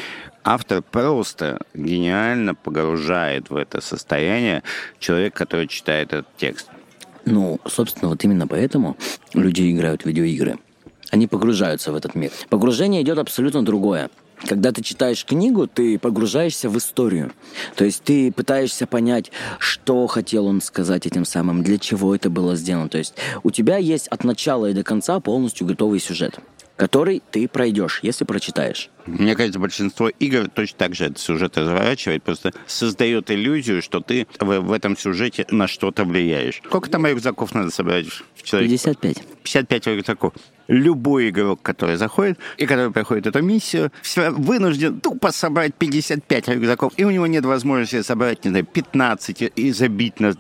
Speaker 2: автор просто гениально погружает в это состояние человека, который читает этот текст.
Speaker 1: Ну, собственно, вот именно поэтому люди играют в видеоигры. Они погружаются в этот мир. Погружение идет абсолютно другое. Когда ты читаешь книгу, ты погружаешься в историю. То есть ты пытаешься понять, что хотел он сказать этим самым, для чего это было сделано. То есть у тебя есть от начала и до конца полностью готовый сюжет, который ты пройдешь, если прочитаешь.
Speaker 2: Мне кажется, большинство игр точно так же этот сюжет разворачивает, просто создает иллюзию, что ты в, в этом сюжете на что-то влияешь. Сколько там рюкзаков надо собрать в человеке?
Speaker 1: 55.
Speaker 2: 55 рюкзаков. Любой игрок, который заходит и который проходит эту миссию, всё вынужден тупо собрать 55 рюкзаков, и у него нет возможности собрать, не знаю, 15 и- забить на...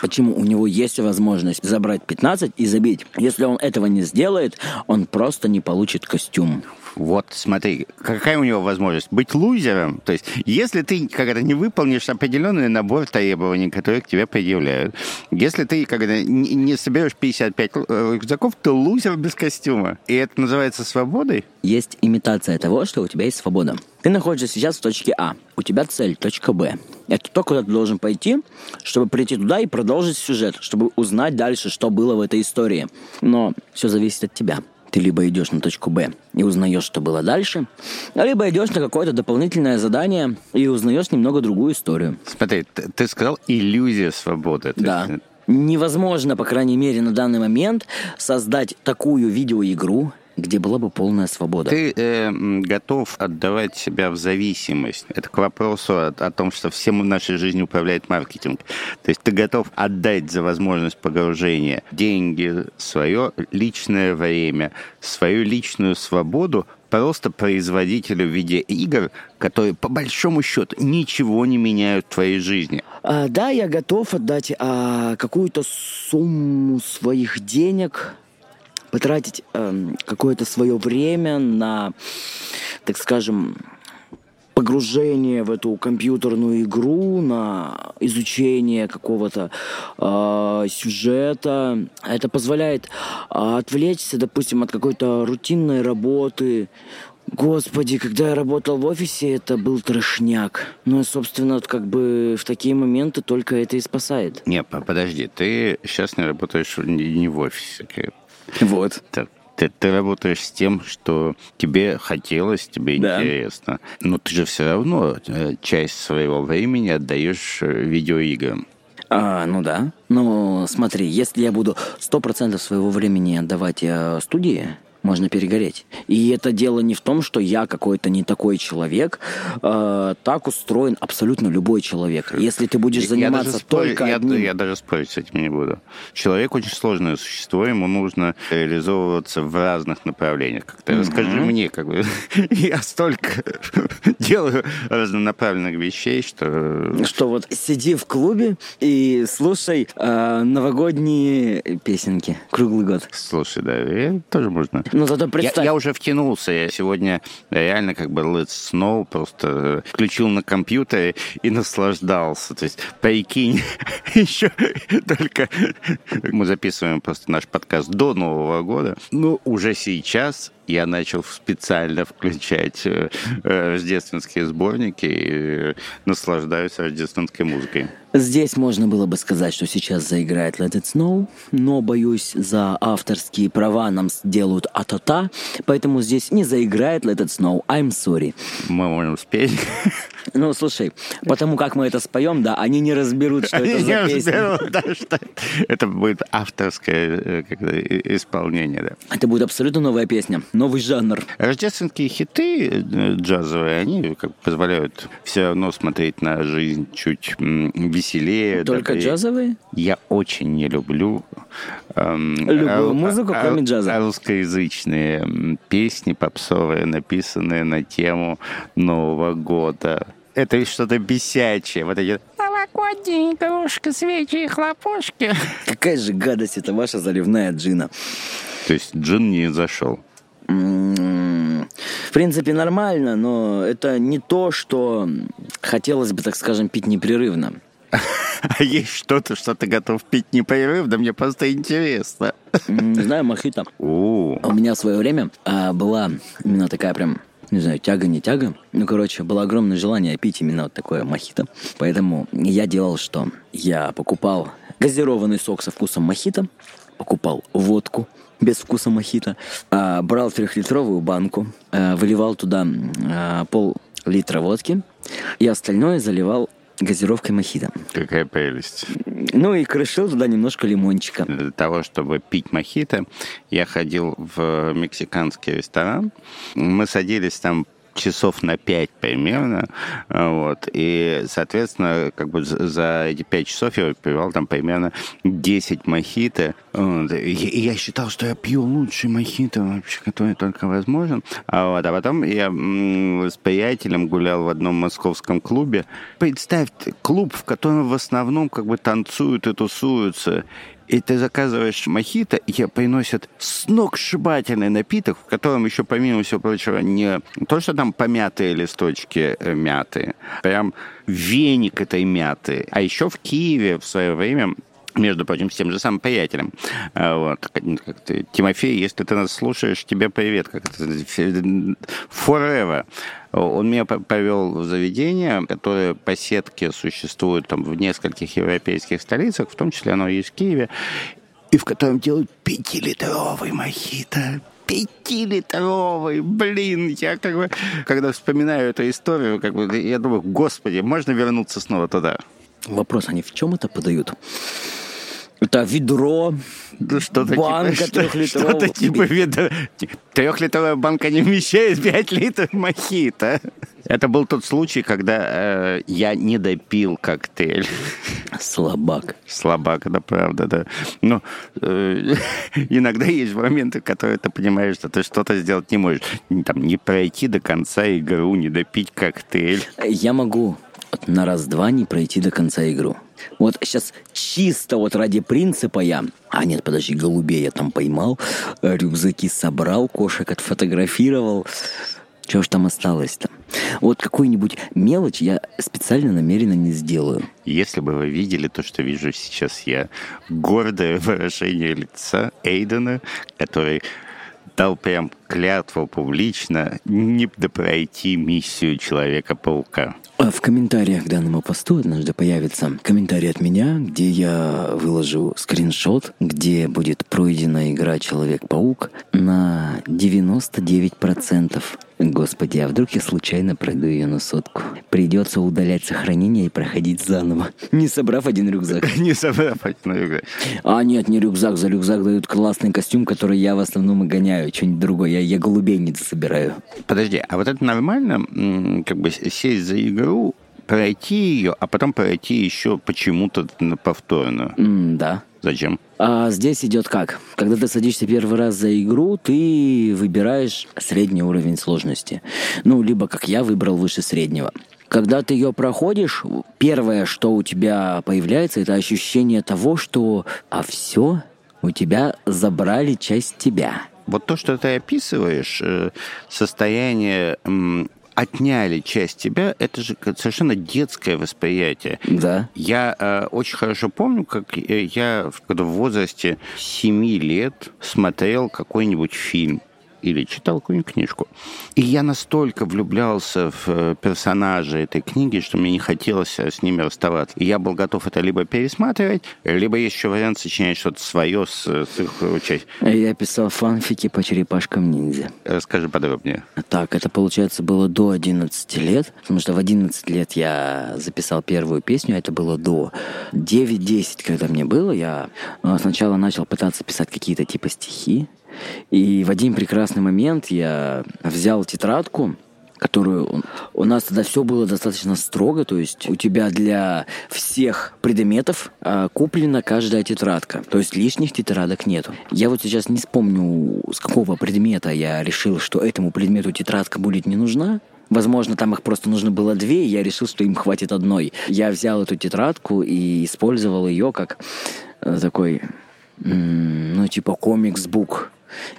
Speaker 1: Почему? У него есть возможность забрать 15 и забить. Если он этого не сделает, он просто не получит костюм.
Speaker 2: Вот, смотри, какая у него возможность быть лузером. То есть, если ты когда не выполнишь определенный набор требований, которые к тебе предъявляют, если ты когда не соберешь 55 э, рюкзаков, то лузер без костюма. И это называется свободой?
Speaker 1: Есть имитация того, что у тебя есть свобода. Ты находишься сейчас в точке А. У тебя цель, точка Б. Это то, куда ты должен пойти, чтобы прийти туда и продолжить сюжет, чтобы узнать дальше, что было в этой истории. Но все зависит от тебя. Ты либо идешь на точку Б и узнаешь, что было дальше, либо идешь на какое-то дополнительное задание и узнаешь немного другую историю.
Speaker 2: Смотри, ты, сказал иллюзия свободы.
Speaker 1: Да.
Speaker 2: есть,
Speaker 1: Невозможно, по крайней мере, на данный момент создать такую видеоигру, где была бы полная свобода.
Speaker 2: Ты э, готов отдавать себя в зависимость. Это к вопросу о, о том, что всем в нашей жизни управляет маркетинг. То есть ты готов отдать за возможность погружения деньги, свое личное время, свою личную свободу просто производителю в виде игр, которые по большому счету ничего не меняют в твоей жизни.
Speaker 1: А, да, я готов отдать а, какую-то сумму своих денег, потратить эм, какое-то свое время на, так скажем, погружение в эту компьютерную игру, на изучение какого-то э, сюжета. Это позволяет э, отвлечься, допустим, от какой-то рутинной работы, Господи, когда я работал в офисе, это был трешняк. Ну и, собственно, как бы в такие моменты только это и спасает.
Speaker 2: Не, по- подожди, ты сейчас не работаешь не в офисе.
Speaker 1: Вот.
Speaker 2: Ты, ты, ты работаешь с тем, что тебе хотелось, тебе
Speaker 1: Да.
Speaker 2: интересно. Но ты же все равно э, часть своего времени отдаешь э, видеоиграм.
Speaker 1: А, ну да. Ну, смотри, если я буду 100% своего времени отдавать э, студии, можно перегореть. И это дело не в том, что я какой-то не такой человек. Э, так устроен абсолютно любой человек. Если ты будешь
Speaker 2: Я
Speaker 1: заниматься
Speaker 2: даже спорю-
Speaker 1: только
Speaker 2: я,
Speaker 1: одним...
Speaker 2: я даже спорить с этим не буду. Человек очень сложное существо, ему нужно реализовываться в разных направлениях. Как ты расскажи мне, как бы я столько делаю разнонаправленных вещей, что
Speaker 1: Что вот сиди в клубе и слушай э, новогодние песенки круглый год.
Speaker 2: слушай, да, тоже можно.
Speaker 1: Ну зато
Speaker 2: Я,
Speaker 1: представь,
Speaker 2: я уже втянулся. Я сегодня реально как бы Let's Snow просто включил на компьютере и наслаждался. То есть, прикинь, еще только мы записываем просто наш подкаст до Нового года. Ну, уже сейчас я начал специально включать э, э, рождественские сборники и наслаждаюсь рождественской музыкой.
Speaker 1: Здесь можно было бы сказать, что сейчас заиграет Let It Snow, но, боюсь, за авторские права нам сделают атата, поэтому здесь не заиграет Let It Snow. I'm sorry.
Speaker 2: Мы можем спеть.
Speaker 1: Ну, слушай, потому как мы это споем, да, они не разберут, что это
Speaker 2: Они
Speaker 1: за
Speaker 2: не
Speaker 1: песня.
Speaker 2: разберут, да, что это будет авторское э, исполнение, да.
Speaker 1: Это будет абсолютно новая песня, новый жанр.
Speaker 2: Рождественские хиты э, джазовые, они как бы позволяют все равно смотреть на жизнь чуть веселее.
Speaker 1: Только
Speaker 2: добрее.
Speaker 1: джазовые?
Speaker 2: Я очень не люблю эм,
Speaker 1: Любую
Speaker 2: р-
Speaker 1: музыку, кроме джаза.
Speaker 2: Русскоязычные песни попсовые, написанные на тему Нового года. Это что-то бесячее. Вот эти
Speaker 3: Новогодние игрушки, свечи и хлопушки.
Speaker 1: Какая же гадость это ваша заливная джина.
Speaker 2: То есть джин не зашел.
Speaker 1: М, В принципе, нормально, но это не то, что хотелось бы, так скажем, пить непрерывно.
Speaker 2: А есть что-то, что ты готов пить непрерывно? Мне просто интересно.
Speaker 1: Не знаю, мохито. У меня в свое время а, была именно такая прям, не знаю, тяга, не тяга. Ну, короче, было огромное желание пить именно вот такое мохито. Поэтому я делал что? Я покупал газированный сок со вкусом мохито, покупал водку без вкуса мохито, а, брал трехлитровую банку, а, выливал туда а, пол-литра водки и остальное заливал газировкой мохито.
Speaker 2: какая прелесть.
Speaker 1: Ну и крышил туда немножко лимончика.
Speaker 2: Для того, чтобы пить мохито, я ходил в мексиканский ресторан. Мы садились там часов на пять примерно, вот, и, соответственно, как бы за- эти пять часов я выпивал там примерно 10 мохито, и я считал, что я пью лучший мохито вообще, который только возможен, а, вот, а потом я с приятелем гулял в одном московском клубе. Представь, ты, клуб, в котором в основном как бы танцуют и тусуются, и ты заказываешь мохито, и тебе приносят сногсшибательный напиток, в котором еще, помимо всего прочего, не то, что там помятые листочки э, мяты, прям веник этой мяты. А еще в Киеве в свое время между прочим, с тем же самым приятелем. А, Вот. Как, как ты, Тимофей, если ты нас слушаешь, тебе привет. Как это, forever. Он меня по- повел в заведение, которое по сетке существует там в нескольких европейских столицах, в том числе оно есть в Киеве, и в котором делают пятилитровый мохито. Пятилитровый, блин, я как бы, когда вспоминаю эту историю, как бы, я думаю, господи, можно вернуться снова туда?
Speaker 1: Вопрос, они в чем это подают? Это ведро,
Speaker 2: что-то
Speaker 1: банка
Speaker 2: типа, что-
Speaker 1: трехлитрового.
Speaker 2: Что-то типа вида... Трехлитровая банка не вмещает 5 литров мохито. Это был тот случай, когда э, я не допил коктейль.
Speaker 1: Слабак.
Speaker 2: Слабак, это правда, да. Но э, иногда есть моменты, в которые ты понимаешь, что ты что-то сделать не можешь. Там, не пройти до конца игру, не допить коктейль.
Speaker 1: Я могу вот на раз-два не пройти до конца игру. Вот сейчас чисто вот ради принципа я... А нет, подожди, голубей я там поймал, рюкзаки собрал, кошек отфотографировал. Чего ж там осталось-то? Вот какую-нибудь мелочь я специально намеренно не сделаю.
Speaker 2: Если бы вы видели то, что вижу сейчас я, гордое выражение лица Эйдена, который дал прям клятву публично не пройти миссию Человека-паука.
Speaker 1: А В комментариях к данному посту однажды появится комментарий от меня, где я выложу скриншот, где будет пройдена игра Человек-паук на 99%. Господи, а вдруг я случайно пройду ее на сотку? Придется удалять сохранение и проходить заново, не собрав один рюкзак.
Speaker 2: Не собрав один рюкзак.
Speaker 1: А нет, не рюкзак, за рюкзак дают классный костюм, который я в основном и гоняю, что-нибудь другое. Я, я голубей собираю.
Speaker 2: Подожди, а вот это нормально, как бы сесть за игру, пройти ее, а потом пройти еще почему-то повторно?
Speaker 1: Да.
Speaker 2: Зачем?
Speaker 1: А здесь идет как? Когда ты садишься первый раз за игру, ты выбираешь средний уровень сложности. Ну, либо, как я, выбрал выше среднего. Когда ты ее проходишь, первое, что у тебя появляется, это ощущение того, что «а все, у тебя забрали часть тебя».
Speaker 2: Вот то, что ты описываешь, э, состояние отняли часть тебя, это же совершенно детское восприятие.
Speaker 1: Да.
Speaker 2: Я э, очень хорошо помню, как э, я когда в возрасте 7 лет смотрел какой-нибудь фильм или читал какую-нибудь книжку. И я настолько влюблялся в э, персонажа этой книги, что мне не хотелось э, с ними расставаться. И я был готов это либо пересматривать, либо есть еще вариант сочинять что-то свое с, с их э, частью.
Speaker 1: Я писал фанфики по черепашкам ниндзя.
Speaker 2: Расскажи подробнее.
Speaker 1: Так, это, получается, было до 11 лет, потому что в 11 лет я записал первую песню, а это было до 9-10, когда мне было. Я э, сначала начал пытаться писать какие-то типа стихи, и в один прекрасный момент я взял тетрадку, которую у- нас тогда все было достаточно строго, то есть у тебя для всех предметов а, куплена каждая тетрадка, то есть лишних тетрадок нету. Я вот сейчас не вспомню, с какого предмета я решил, что этому предмету тетрадка будет не нужна, Возможно, там их просто нужно было две, и я решил, что им хватит одной. Я взял эту тетрадку и использовал ее как э, такой, ну, типа комикс-бук.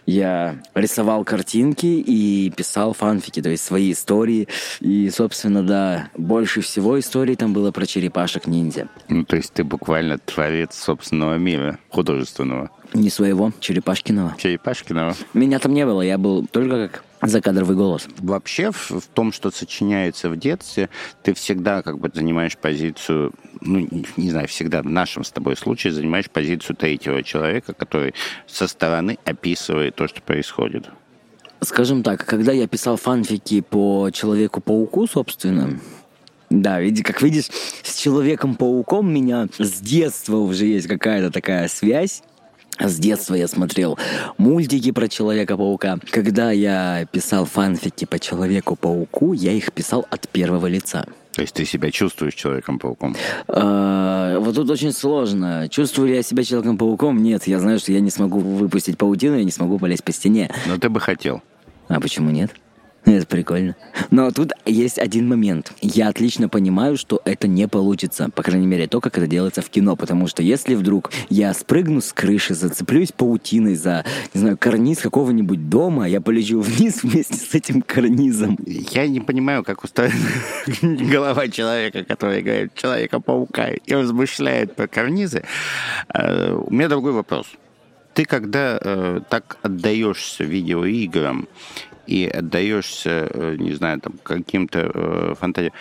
Speaker 1: Я рисовал картинки и писал фанфики, то есть свои истории. И, собственно, да, больше всего историй там было про черепашек-ниндзя.
Speaker 2: Ну, то есть ты буквально творец собственного мира художественного.
Speaker 1: Не своего, Черепашкиного.
Speaker 2: Черепашкиного.
Speaker 1: Меня там не было, я был только как закадровый голос.
Speaker 2: Вообще в, в том, что сочиняется в детстве, ты всегда как бы занимаешь позицию, ну, не, не знаю, всегда в нашем с тобой случае занимаешь позицию третьего человека, который со стороны описывает то, что происходит.
Speaker 1: Скажем так, когда я писал фанфики по Человеку-пауку, собственно, да, как видишь, с Человеком-пауком у меня с детства уже есть какая-то такая связь. С детства я смотрел мультики про Человека-паука. Когда я писал фанфики по Человеку-пауку, я их писал от первого лица.
Speaker 2: То есть ты себя чувствуешь человеком-пауком.
Speaker 1: А, Вот тут очень сложно. Чувствую ли я себя Человеком-пауком? Нет, я знаю, что я не смогу выпустить паутину, я не смогу полезть по стене.
Speaker 2: Но ты бы хотел.
Speaker 1: А почему нет? Это прикольно. Но тут есть один момент. Я отлично понимаю, что это не получится. По крайней мере, то, как это делается в кино. Потому что если вдруг я спрыгну с крыши, зацеплюсь паутиной за, не знаю, карниз какого-нибудь дома, я полечу вниз вместе с этим карнизом.
Speaker 2: Я не понимаю, как устроена голова человека, который играет Человека-паука и размышляет про карнизы. Э, У меня другой вопрос. Ты когда э, так отдаешься видеоиграм и отдаешься, э, не знаю, там, каким-то э, фантазиям,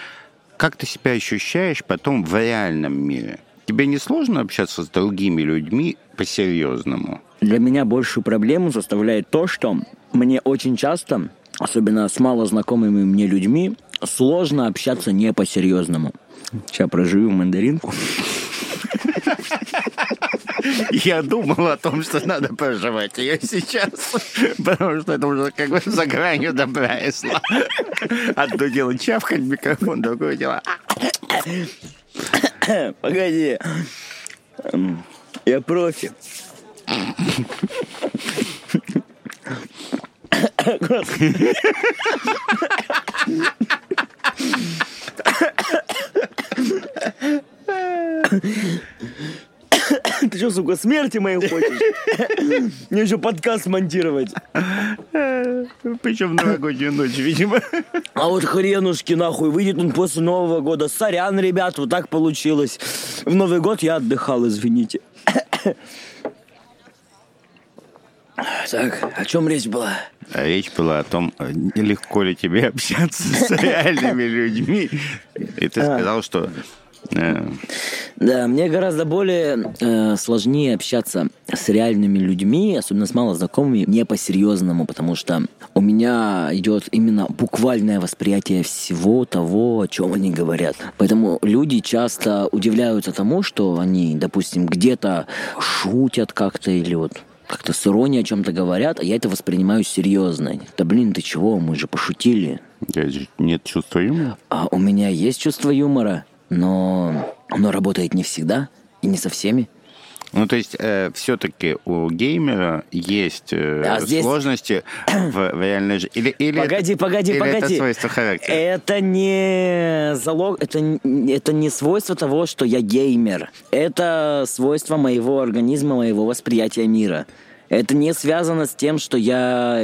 Speaker 2: как ты себя ощущаешь потом в реальном мире? Тебе не сложно общаться с другими людьми по-серьезному?
Speaker 1: Для меня большую проблему составляет то, что мне очень часто, особенно с малознакомыми мне людьми, сложно общаться не по-серьезному. Сейчас прожую мандаринку.
Speaker 2: Я думал о том, что надо проживать ее сейчас, потому что это уже как бы за гранью добра и зла. Одно дело чавкать микрофон, другое дело...
Speaker 1: Погоди. Я профи. Ты что, сука, смерти моей хочешь? Мне еще подкаст монтировать.
Speaker 2: Причем в новогоднюю ночь, видимо.
Speaker 1: А вот хренушки нахуй, выйдет он после Нового года. Сорян, ребят, вот так получилось. В Новый год я отдыхал, извините. Так, о чем речь была?
Speaker 2: А Речь была о том, э, легко ли тебе общаться с реальными людьми. И ты сказал, что э,
Speaker 1: Да, мне гораздо более э, сложнее общаться с реальными людьми, особенно с малознакомыми, не по-серьезному, потому что у меня идет именно буквальное восприятие всего того, о чем они говорят. Поэтому люди часто удивляются тому, что они, допустим, где-то шутят как-то или вот как-то с иронией о чем-то говорят, а я это воспринимаю серьезно. Да блин, ты чего, мы же пошутили.
Speaker 2: нет чувства юмора.
Speaker 1: А у меня есть чувство юмора, но оно работает не всегда и не со всеми.
Speaker 2: Ну, то есть, все-таки у геймера есть э,
Speaker 1: А здесь-
Speaker 2: сложности в, в реальной жизни. Или, или
Speaker 1: Погоди, погоди,
Speaker 2: или
Speaker 1: погоди.
Speaker 2: это свойство характера.
Speaker 1: Это не залог, это, это не свойство того, что я геймер. Это свойство моего организма, моего восприятия мира. Это не связано с тем, что я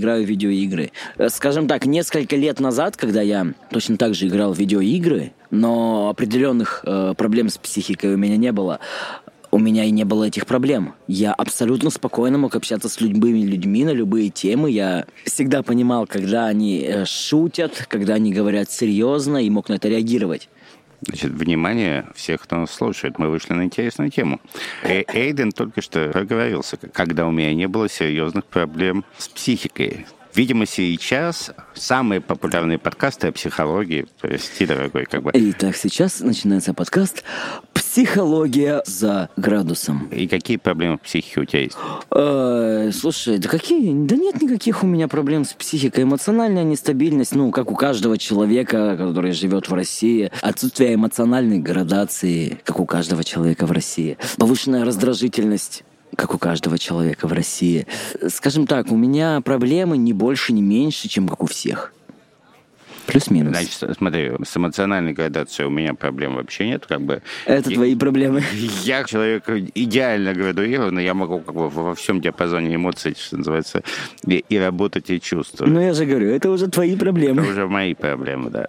Speaker 1: играю в видеоигры. Э, Скажем так, несколько лет назад, когда я точно так же играл в видеоигры, но определенных э, проблем с психикой у меня не было, у меня и не было этих проблем. Я абсолютно спокойно мог общаться с любыми людьми на любые темы. Я всегда понимал, когда они э, шутят, когда они говорят серьезно, и мог на это реагировать.
Speaker 2: Значит, внимание всех, кто нас слушает. Мы вышли на интересную тему. Э- Эйден только что проговорился, когда у меня не было серьезных проблем с психикой. Видимо, сейчас самые популярные подкасты о психологии, прости, дорогой, как бы,
Speaker 1: Итак, сейчас начинается подкаст «Психология за градусом».
Speaker 2: и какие проблемы в психике у тебя есть?
Speaker 1: Э, слушай, да какие? Да нет никаких у меня проблем с психикой. Эмоциональная нестабильность, ну, как у каждого человека, который живет в России. Отсутствие эмоциональной градации, как у каждого человека в России. Повышенная раздражительность как у каждого человека в России. Скажем так, у меня проблемы не больше, не меньше, чем как у всех. Плюс-минус.
Speaker 2: Значит, смотри, с эмоциональной градацией у меня проблем вообще нет, как бы.
Speaker 1: Это
Speaker 2: И-
Speaker 1: твои проблемы.
Speaker 2: Я человек идеально градуированный, я могу как бы во всем диапазоне эмоций, что называется, и, и работать, и чувствовать.
Speaker 1: Ну, я же говорю, это уже твои
Speaker 2: Это
Speaker 1: проблемы.
Speaker 2: уже мои проблемы, да.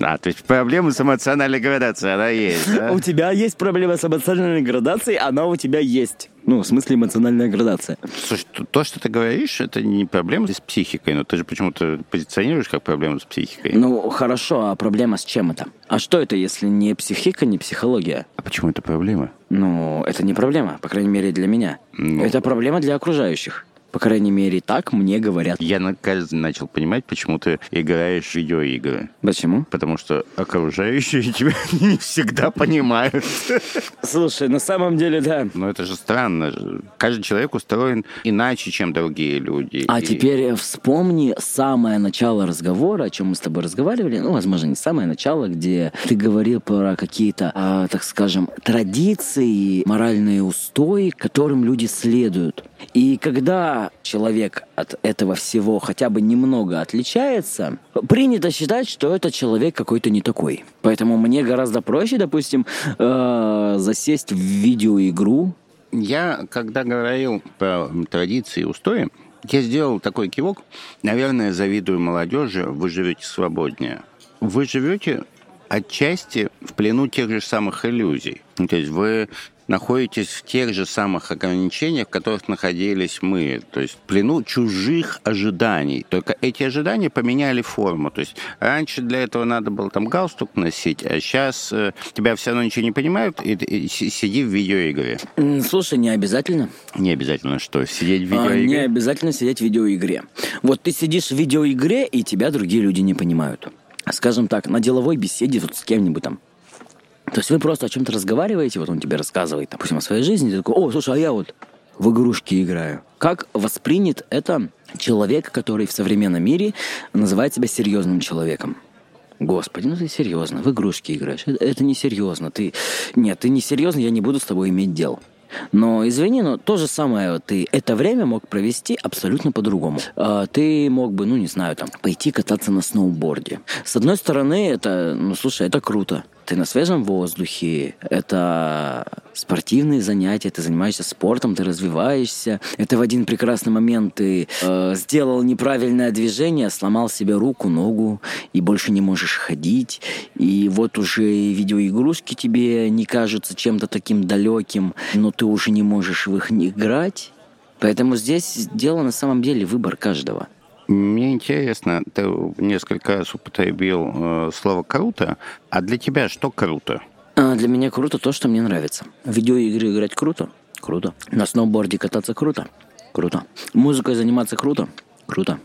Speaker 2: А, то есть проблемы с эмоциональной градацией, она есть, да?
Speaker 1: У тебя есть проблема с эмоциональной градацией, она у тебя есть. Ну, в смысле эмоциональная градация.
Speaker 2: Слушай, то- то, что ты говоришь, это не проблема с психикой, но ты же почему-то позиционируешь как проблему с психикой.
Speaker 1: Ну, хорошо, а проблема с чем это? А что это, если не психика, не психология?
Speaker 2: А почему это проблема?
Speaker 1: Ну, это не проблема, по крайней мере, для меня.
Speaker 2: Ну.
Speaker 1: Это проблема для окружающих. По крайней мере, так мне говорят.
Speaker 2: Я наконец начал понимать, почему ты играешь в видеоигры.
Speaker 1: Почему?
Speaker 2: Потому что окружающие тебя не всегда понимают.
Speaker 1: Слушай, на самом деле, да.
Speaker 2: Но это же странно. Каждый человек устроен иначе, чем другие люди.
Speaker 1: А
Speaker 2: И-
Speaker 1: теперь вспомни самое начало разговора, о чем мы с тобой разговаривали. Ну, возможно, не самое начало, где ты говорил про какие-то, а, так скажем, традиции, моральные устои, которым люди следуют. И когда человек от этого всего хотя бы немного отличается, принято считать, что этот человек какой-то не такой. Поэтому мне гораздо проще, допустим, э, засесть в видеоигру,
Speaker 2: Я, когда говорил про традиции и устои, я сделал такой кивок. Наверное, завидую молодежи, вы живете свободнее. Вы живете отчасти в плену тех же самых иллюзий. То есть вы находитесь в тех же самых ограничениях, в которых находились мы. То есть в плену чужих ожиданий. Только эти ожидания поменяли форму. То есть раньше для этого надо было там галстук носить, а сейчас тебя все равно ничего не понимают, и, и си- сиди в видеоигре.
Speaker 1: Слушай, не обязательно.
Speaker 2: Не обязательно что, сидеть в
Speaker 1: А,
Speaker 2: видеоигре?
Speaker 1: Не обязательно сидеть в видеоигре. Вот ты сидишь в видеоигре, и тебя другие люди не понимают. Скажем так, на деловой беседе вот с кем-нибудь там. То есть вы просто о чем-то разговариваете, вот он тебе рассказывает, допустим, о своей жизни, ты такой, о, слушай, а я вот в игрушки играю. Как воспринят это человек, который в современном мире называет себя серьезным человеком? Господи, ну ты серьезно, в игрушки играешь. Это, это не серьезно. Ты... Нет, ты не серьезно, я не буду с тобой иметь дел. Но извини, но то же самое ты это время мог провести абсолютно по-другому. А, Ты мог бы, ну не знаю, там, пойти кататься на сноуборде. С одной стороны, это, ну слушай, это круто. Ты на свежем воздухе, это спортивные занятия, ты занимаешься спортом, ты развиваешься. Это в один прекрасный момент ты э, сделал неправильное движение, сломал себе руку, ногу, и больше не можешь ходить. И вот уже видеоигрушки тебе не кажутся чем-то таким далеким, но ты уже не можешь в их не играть. Поэтому здесь дело на самом деле выбор каждого.
Speaker 2: Мне интересно, ты несколько раз употребил э, слово «круто», а для тебя что круто?
Speaker 1: А для меня круто то, что мне нравится. В видеоигры играть круто? Круто. На сноуборде кататься круто? Круто. Музыкой заниматься круто? Круто.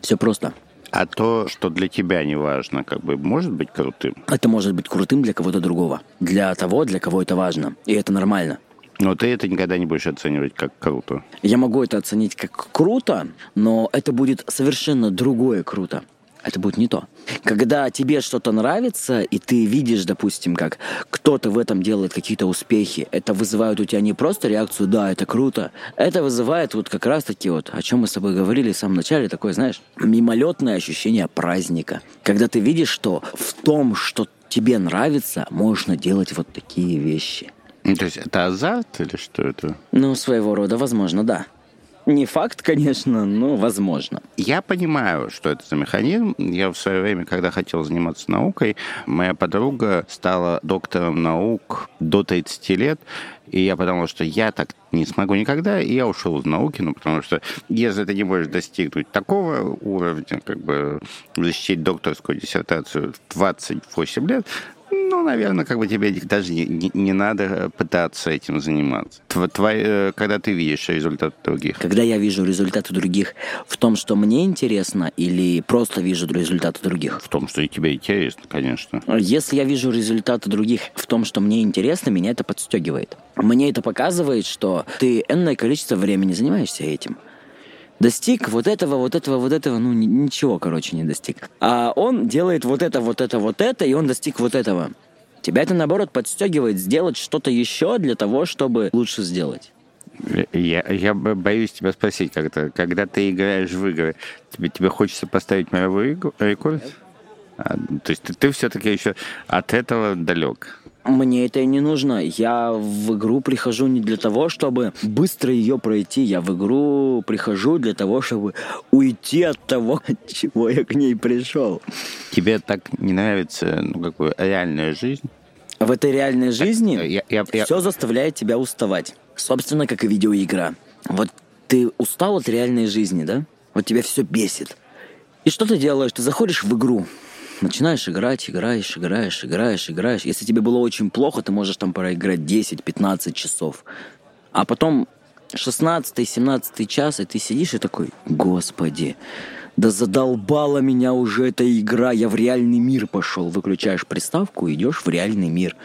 Speaker 1: Все просто.
Speaker 2: А то, что для тебя не важно, как бы может быть крутым?
Speaker 1: Это может быть крутым для кого-то другого. Для того, для кого это важно. И это нормально.
Speaker 2: Но ты это никогда не будешь оценивать как круто.
Speaker 1: Я могу это оценить как круто, но это будет совершенно другое круто. Это будет не то. Когда тебе что-то нравится, и ты видишь, допустим, как кто-то в этом делает какие-то успехи, это вызывает у тебя не просто реакцию «да, это круто», это вызывает вот как раз-таки вот, о чем мы с тобой говорили в самом начале, такое, знаешь, мимолетное ощущение праздника. Когда ты видишь, что в том, что тебе нравится, можно делать вот такие вещи.
Speaker 2: Ну, то есть это азарт или что это?
Speaker 1: Ну, своего рода, возможно, да. Не факт, конечно, но возможно.
Speaker 2: Я понимаю, что это за механизм. Я в свое время, когда хотел заниматься наукой, моя подруга стала доктором наук до 30 лет, и я подумал, что я так не смогу никогда, и я ушел из науки, ну, потому что если ты не можешь достигнуть такого уровня, как бы защитить докторскую диссертацию в 28 лет, ну, наверное, как бы тебе даже не, не, не надо пытаться этим заниматься. Твой, э, когда ты видишь результаты других.
Speaker 1: Когда я вижу результаты других в том, что мне интересно, или просто вижу результаты других?
Speaker 2: В том, что и тебе интересно, конечно.
Speaker 1: Если я вижу результаты других в том, что мне интересно, меня это подстегивает. Мне это показывает, что ты энное количество времени занимаешься этим достиг вот этого, вот этого, вот этого, ну ничего, короче, не достиг. А он делает вот это, вот это, вот это, и он достиг вот этого. Тебя это, наоборот, подстегивает сделать что-то еще для того, чтобы лучше сделать.
Speaker 2: Я, я боюсь тебя спросить как-то, когда ты играешь в игры, тебе, тебе хочется поставить мировой рекорд? А, то есть ты, ты все-таки еще от этого далек?
Speaker 1: Мне это и не нужно. Я в игру прихожу не для того, чтобы быстро ее пройти. Я в игру прихожу для того, чтобы уйти от того, от чего я к ней пришел.
Speaker 2: Тебе так не нравится, ну, какую реальная жизнь?
Speaker 1: В этой реальной жизни я, я, я... все заставляет тебя уставать. Собственно, как и видеоигра. Вот ты устал от реальной жизни, да? Вот тебя все бесит. И что ты делаешь? Ты заходишь в игру, начинаешь играть, играешь, играешь, играешь, играешь. Если тебе было очень плохо, ты можешь там проиграть 10-15 часов. А потом 16-17 час, и ты сидишь и такой, господи, да задолбала меня уже эта игра, я в реальный мир пошел. Выключаешь приставку, идешь в реальный мир.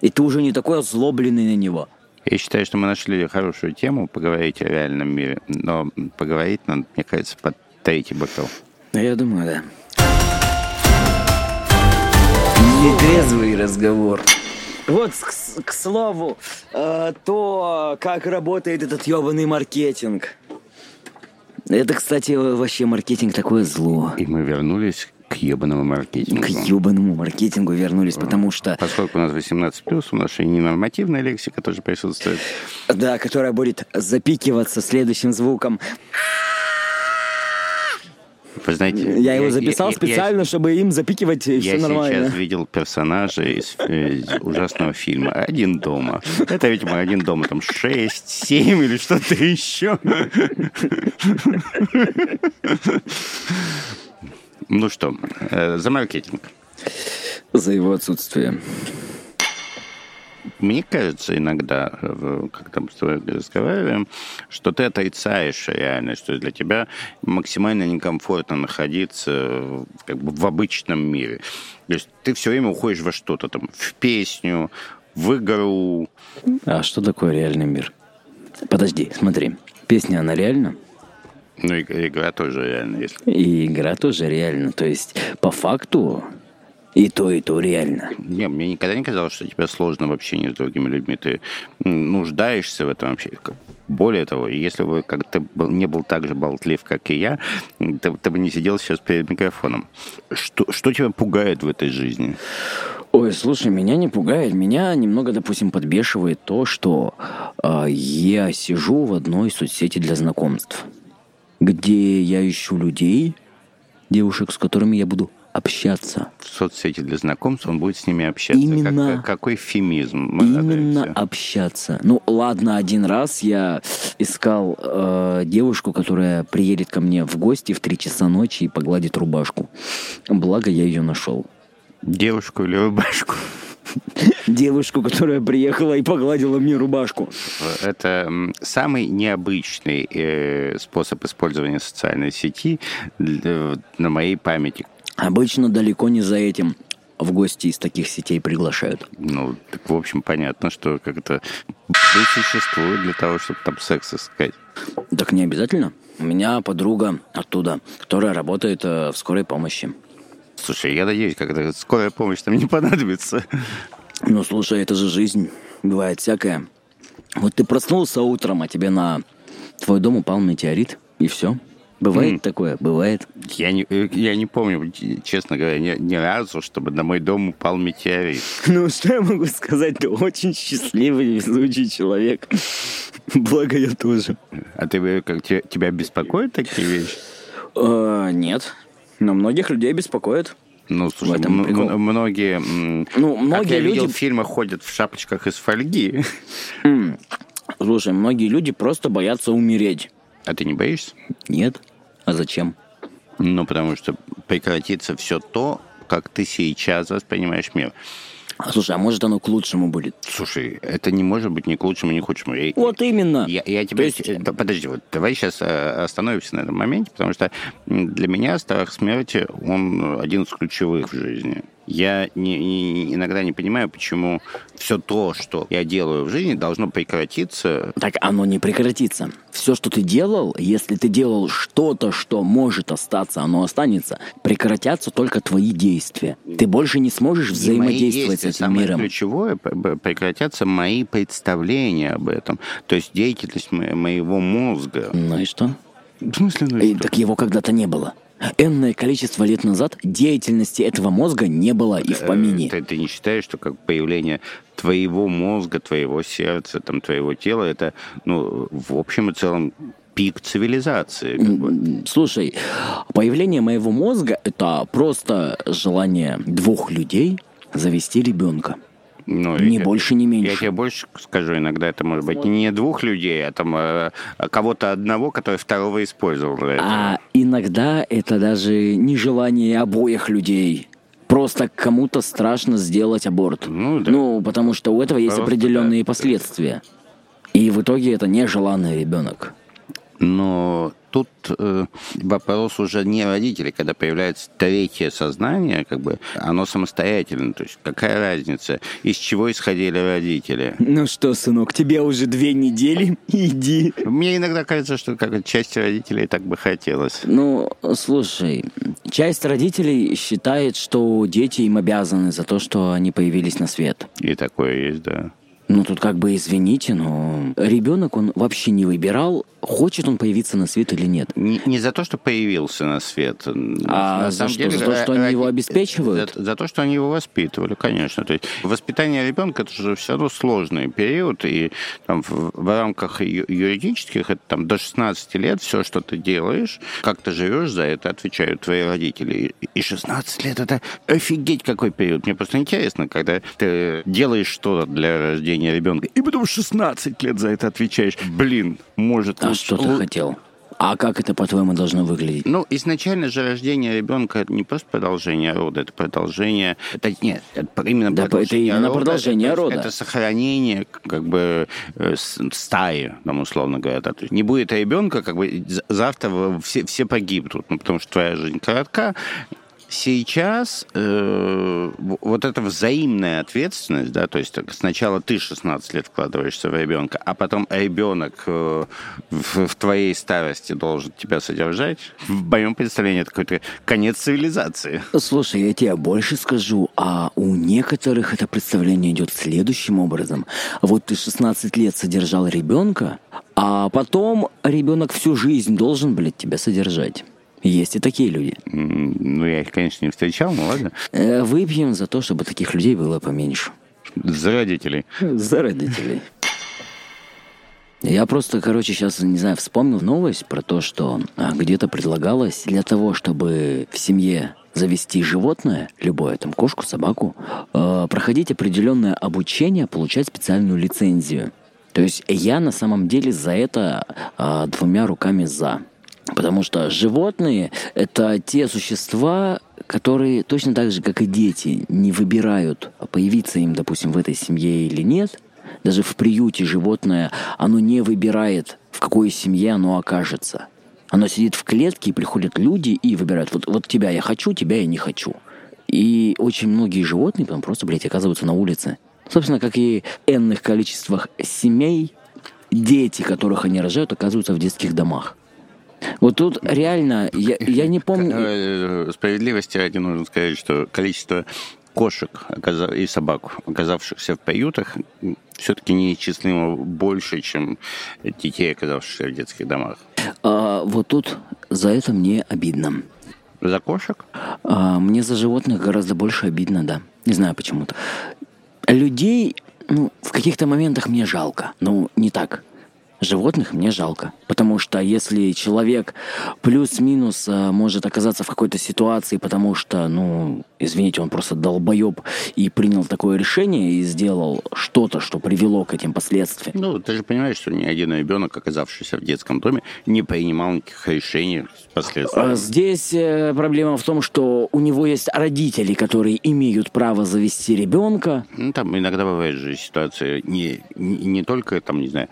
Speaker 1: И ты уже не такой озлобленный на него.
Speaker 2: Я считаю, что мы нашли хорошую тему поговорить о реальном мире, но поговорить надо, мне кажется, под третий бокал.
Speaker 1: Я думаю, да. Нетрезвый разговор. Вот, к, к слову, э, то, как работает этот ебаный маркетинг. Это, кстати, вообще маркетинг такое зло.
Speaker 2: И мы вернулись к ебаному маркетингу.
Speaker 1: К ебаному маркетингу вернулись, потому что...
Speaker 2: Поскольку у нас 18+, у нас и ненормативная лексика тоже присутствует.
Speaker 1: Да, которая будет запикиваться следующим звуком.
Speaker 2: Вы знаете,
Speaker 1: я, я его записал я, специально, я, чтобы им запикивать
Speaker 2: я
Speaker 1: все нормально.
Speaker 2: Я сейчас видел персонажа из, из ужасного фильма «Один дома». Это, видимо, «Один дома», там шесть, семь или что-то еще. Ну что, э, за маркетинг.
Speaker 1: За его отсутствие.
Speaker 2: Мне кажется иногда, когда мы с тобой разговариваем, что ты отрицаешь реальность, что для тебя максимально некомфортно находиться как бы в обычном мире. То есть ты все время уходишь во что-то там, в песню, в игру.
Speaker 1: А что такое реальный мир? Подожди, смотри. Песня, она реальна?
Speaker 2: Ну, и игра тоже реальна. Если...
Speaker 1: И игра тоже реальна. То есть, по факту, и то, и то реально.
Speaker 2: Не, мне никогда не казалось, что тебе сложно в общении с другими людьми. Ты нуждаешься в этом вообще. Более того, если бы как ты не был так же болтлив, как и я, ты, ты бы не сидел сейчас перед микрофоном. Что, что тебя пугает в этой жизни?
Speaker 1: Ой, слушай, меня не пугает. Меня немного, допустим, подбешивает то, что э, я сижу в одной соцсети для знакомств, где я ищу людей, девушек, с которыми я буду общаться.
Speaker 2: В соцсети для знакомств он будет с ними общаться.
Speaker 1: Именно.
Speaker 2: Как- какой эфемизм. Мы
Speaker 1: Именно
Speaker 2: надеемся.
Speaker 1: общаться. Ну, ладно, один раз я искал э, девушку, которая приедет ко мне в гости в 3 часа ночи и погладит рубашку. Благо, я ее нашел.
Speaker 2: Девушку или рубашку.
Speaker 1: Девушку, которая приехала и погладила мне рубашку.
Speaker 2: Это самый необычный э, способ использования социальной сети для- на моей памяти.
Speaker 1: Обычно далеко не за этим в гости из таких сетей приглашают.
Speaker 2: Ну, так, в общем, понятно, что как это и существует для того, чтобы там секс искать.
Speaker 1: Так не обязательно. У меня подруга оттуда, которая работает э, в скорой помощи.
Speaker 2: Слушай, я надеюсь, когда скорая помощь там не понадобится.
Speaker 1: Ну, слушай, это же жизнь. Бывает всякое. Вот ты проснулся утром, а тебе на твой дом упал метеорит, и все. Бывает
Speaker 2: М.
Speaker 1: такое? Бывает.
Speaker 2: Я не, э, я не помню, честно говоря, ни, ни разу, чтобы на мой дом упал метеорит.
Speaker 1: Ну, что я могу сказать? Ты очень счастливый, везучий человек. Благо я тоже.
Speaker 2: А ты э, как те- тебя беспокоят такие вещи?
Speaker 1: Э, нет. Но многих людей беспокоит.
Speaker 2: Ну, слушай,
Speaker 1: этом
Speaker 2: м- м- многие, м,
Speaker 1: Ну,
Speaker 2: как
Speaker 1: многие
Speaker 2: я видел
Speaker 1: люди-
Speaker 2: в фильмах, ходят в шапочках из фольги.
Speaker 1: Слушай, многие люди просто боятся умереть.
Speaker 2: А ты не боишься?
Speaker 1: Нет? А зачем?
Speaker 2: Ну, потому что прекратится все то, как ты сейчас воспринимаешь мир.
Speaker 1: А, Слушай, а может оно к лучшему будет?
Speaker 2: Слушай, это не может быть ни к лучшему, ни к худшему. Я-
Speaker 1: Вот именно.
Speaker 2: Я, я тебе...
Speaker 1: есть-
Speaker 2: э, Подожди, вот давай сейчас остановимся на этом моменте, потому что для меня страх смерти, он э, один из ключевых в жизни. Я не- не- иногда не понимаю, почему все то, что я делаю в жизни, должно прекратиться.
Speaker 1: Так оно не прекратится. Все, что ты делал, если ты делал что-то, что может остаться, оно останется. Прекратятся только твои действия. Ты больше не сможешь
Speaker 2: И
Speaker 1: взаимодействовать с этим
Speaker 2: самое
Speaker 1: миром.
Speaker 2: ключевое, прекратятся мои представления об этом. То есть деятельность мо- моего мозга.
Speaker 1: Ну и что?
Speaker 2: В смысле, ну
Speaker 1: Э,
Speaker 2: что?
Speaker 1: так его когда-то не было. Энное количество лет назад деятельности этого мозга не было и в помине.
Speaker 2: Э, Ты, ты не считаешь, что как появление твоего мозга, твоего сердца, там, твоего тела, это, ну, в общем и целом, пик цивилизации. как бы.
Speaker 1: М, Слушай, появление моего мозга — это просто желание двух людей завести ребенка.
Speaker 2: Ну,
Speaker 1: Ни
Speaker 2: я-
Speaker 1: больше, ни меньше.
Speaker 2: Я тебе больше скажу, иногда это может быть не двух людей, а там э, кого-то одного, который второго использовал.
Speaker 1: А иногда это даже не желание обоих людей. Просто кому-то страшно сделать аборт.
Speaker 2: Ну, да.
Speaker 1: Ну, потому что у этого есть
Speaker 2: Просто,
Speaker 1: определенные
Speaker 2: да.
Speaker 1: последствия. И в итоге это нежеланный ребенок.
Speaker 2: Но тут э, вопрос уже не родителей, когда появляется третье сознание, как бы оно самостоятельно. То есть какая разница, из чего исходили родители?
Speaker 1: Ну что, сынок, тебе уже две недели, иди.
Speaker 2: Мне иногда кажется, что как часть родителей так бы хотелось.
Speaker 1: Ну, слушай, часть родителей считает, что дети им обязаны за то, что они появились на свет.
Speaker 2: И такое есть, да.
Speaker 1: Ну, тут как бы извините, но ребенок, он вообще не выбирал, хочет он появиться на свет или нет.
Speaker 2: Не, не за то, что появился на свет.
Speaker 1: А
Speaker 2: На
Speaker 1: за что?
Speaker 2: деле,
Speaker 1: За то, что они
Speaker 2: роди-
Speaker 1: его обеспечивают?
Speaker 2: За, за то, что они его воспитывали, конечно. То есть воспитание ребенка это же все равно сложный период, и там, в, в рамках ю- юридических это там до 16 лет все, что ты делаешь, как ты живешь, за это отвечают твои родители. И 16 лет это офигеть какой период. Мне просто интересно, когда ты делаешь что-то для рождения ребенка, и потом 16 лет за это отвечаешь. Блин, может
Speaker 1: А
Speaker 2: лучше-
Speaker 1: что ты хотел? А как это, по-твоему, должно выглядеть?
Speaker 2: ну, изначально же рождение ребенка это не просто продолжение рода, это продолжение. Это нет, это именно
Speaker 1: Да, это
Speaker 2: продолжение
Speaker 1: именно
Speaker 2: рода.
Speaker 1: продолжение
Speaker 2: это,
Speaker 1: рода.
Speaker 2: Это сохранение как бы э, стаи, там, условно говоря. да. То есть не будет ребенка, как бы завтра все, все погибнут, ну, потому что твоя жизнь коротка. Сейчас э, вот эта взаимная ответственность, да, то есть сначала ты 16 лет вкладываешься в ребенка, а потом ребенок э, в, в твоей старости должен тебя содержать. В моем представлении это какой-то конец цивилизации.
Speaker 1: Слушай, я тебе больше скажу, а у некоторых это представление идет следующим образом. Вот ты 16 лет содержал ребенка, а потом ребенок всю жизнь должен, блядь, тебя содержать. Есть и такие люди.
Speaker 2: Ну, я их, конечно, не встречал, ну ладно.
Speaker 1: Э, Выпьем за то, чтобы таких людей было поменьше.
Speaker 2: За родителей.
Speaker 1: За родителей. Я просто, короче, сейчас, не знаю, вспомнил новость про то, что а, где-то предлагалось для того, чтобы в семье завести животное, любое, там, кошку, собаку, э, проходить определенное обучение, получать специальную лицензию. То есть я на самом деле за это э, двумя руками за. Потому что животные — это те существа, которые точно так же, как и дети, не выбирают, появиться им, допустим, в этой семье или нет. Даже в приюте животное, оно не выбирает, в какой семье оно окажется. Оно сидит в клетке, и приходят люди и выбирают, вот, вот тебя я хочу, тебя я не хочу. И очень многие животные потом просто, блядь, оказываются на улице. Собственно, как и энных количествах семей, дети, которых они рожают, оказываются в детских домах. Вот тут реально, я, я не помню...
Speaker 2: Э, Справедливости ради нужно сказать, что количество кошек и собак, оказавшихся в приютах, все-таки неисчислимо больше, чем детей, оказавшихся в детских домах.
Speaker 1: А, вот тут за это мне обидно.
Speaker 2: За кошек?
Speaker 1: А, мне за животных гораздо больше обидно, да. Не знаю почему-то. Людей, ну, в каких-то моментах мне жалко. Ну, не так. Животных мне жалко. Потому что если человек плюс-минус а, может оказаться в какой-то ситуации, потому что, ну, извините, он просто долбоеб и принял такое решение и сделал что-то, что привело к этим последствиям.
Speaker 2: Ну, ты же понимаешь, что ни один ребенок, оказавшийся в детском доме, не принимал никаких решений с последствиями.
Speaker 1: А здесь э, проблема в том, что у него есть родители, которые имеют право завести ребенка.
Speaker 2: Ну, там иногда бывает же ситуация не, не, не только, там, не знаю,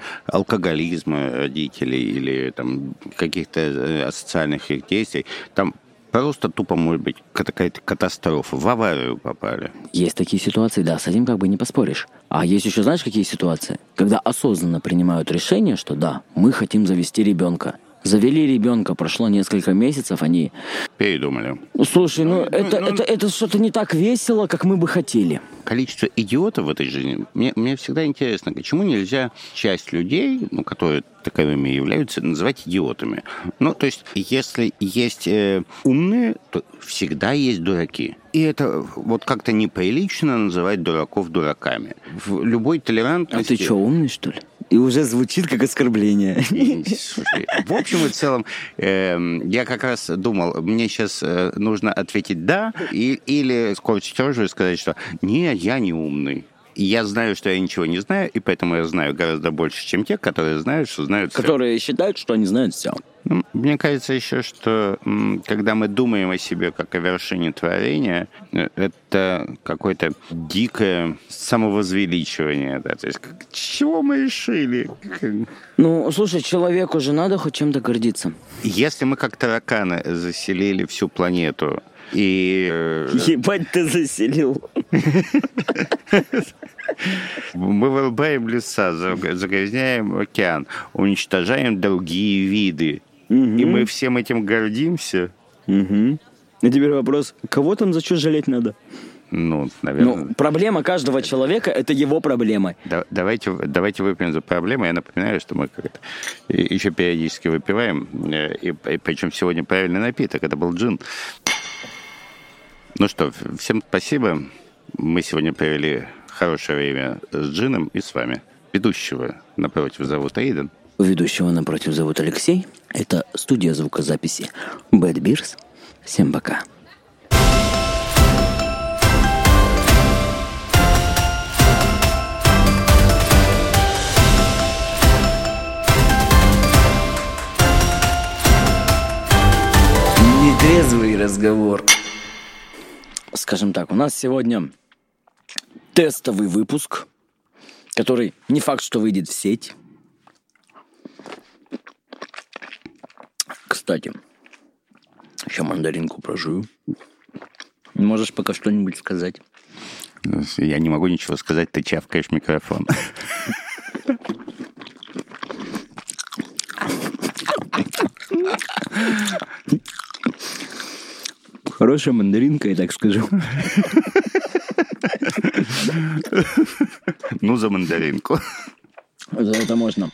Speaker 2: алкоголизма родителей или там каких-то э, асоциальных их действий. Там Просто тупо, может быть, какая-то катастрофа. В аварию попали.
Speaker 1: Есть такие ситуации, да, с этим как бы не поспоришь. А есть еще, знаешь, какие ситуации? Когда осознанно принимают решение, что да, мы хотим завести ребенка. Завели ребенка, прошло несколько месяцев, они...
Speaker 2: Передумали.
Speaker 1: Слушай, ну, ну это, ну, это, это что-то не так весело, как мы бы хотели.
Speaker 2: Количество идиотов в этой жизни, мне, мне всегда интересно, почему нельзя часть людей, ну, которые таковыми являются, называть идиотами. Ну, то есть, если есть э, умные, то всегда есть дураки. И это вот как-то неприлично называть дураков дураками. В любой толерантности...
Speaker 1: А ты что, умный, что ли? и уже звучит как оскорбление.
Speaker 2: Слушай, в общем и целом, э, я как раз думал, мне сейчас э, нужно ответить «да» и, или скорчить рожу и сказать, что «нет, я не умный». я знаю, что я ничего не знаю, и поэтому я знаю гораздо больше, чем те, которые знают, что знают
Speaker 1: все. Которые считают, что они знают все.
Speaker 2: Ну, мне кажется еще, что когда мы думаем о себе как о вершине творения, э, это какое-то дикое самовозвеличивание. Да? То есть, чего мы решили?
Speaker 1: Ну, слушай, человеку же надо хоть чем-то гордиться.
Speaker 2: Если мы как тараканы заселили всю планету, и...
Speaker 1: Э, Ебать ты заселил.
Speaker 2: Мы вырубаем леса, загрязняем океан, уничтожаем другие виды. Угу. И мы всем этим гордимся.
Speaker 1: Угу. И теперь вопрос, кого там за что жалеть надо?
Speaker 2: Ну, наверное.
Speaker 1: Ну, проблема каждого человека – это его проблема.
Speaker 2: Да, давайте, давайте выпьем за проблему. Я напоминаю, что мы как это, еще периодически выпиваем, э, и, и причем сегодня правильный напиток. Это был джин. Ну что, всем спасибо. Мы сегодня провели хорошее время с джином и с вами. Ведущего напротив зовут
Speaker 1: Ведущего напротив зовут Алексей. Это студия звукозаписи Bad Beers. Всем пока. Нетрезвый разговор. Скажем так, у нас сегодня тестовый выпуск, который не факт, что выйдет в сеть. Кстати, еще мандаринку прожую. Можешь пока что-нибудь сказать?
Speaker 2: Я не могу ничего сказать, ты чавкаешь микрофон.
Speaker 1: Хорошая мандаринка, я так скажу.
Speaker 2: Ну, за мандаринку.
Speaker 1: За это можно.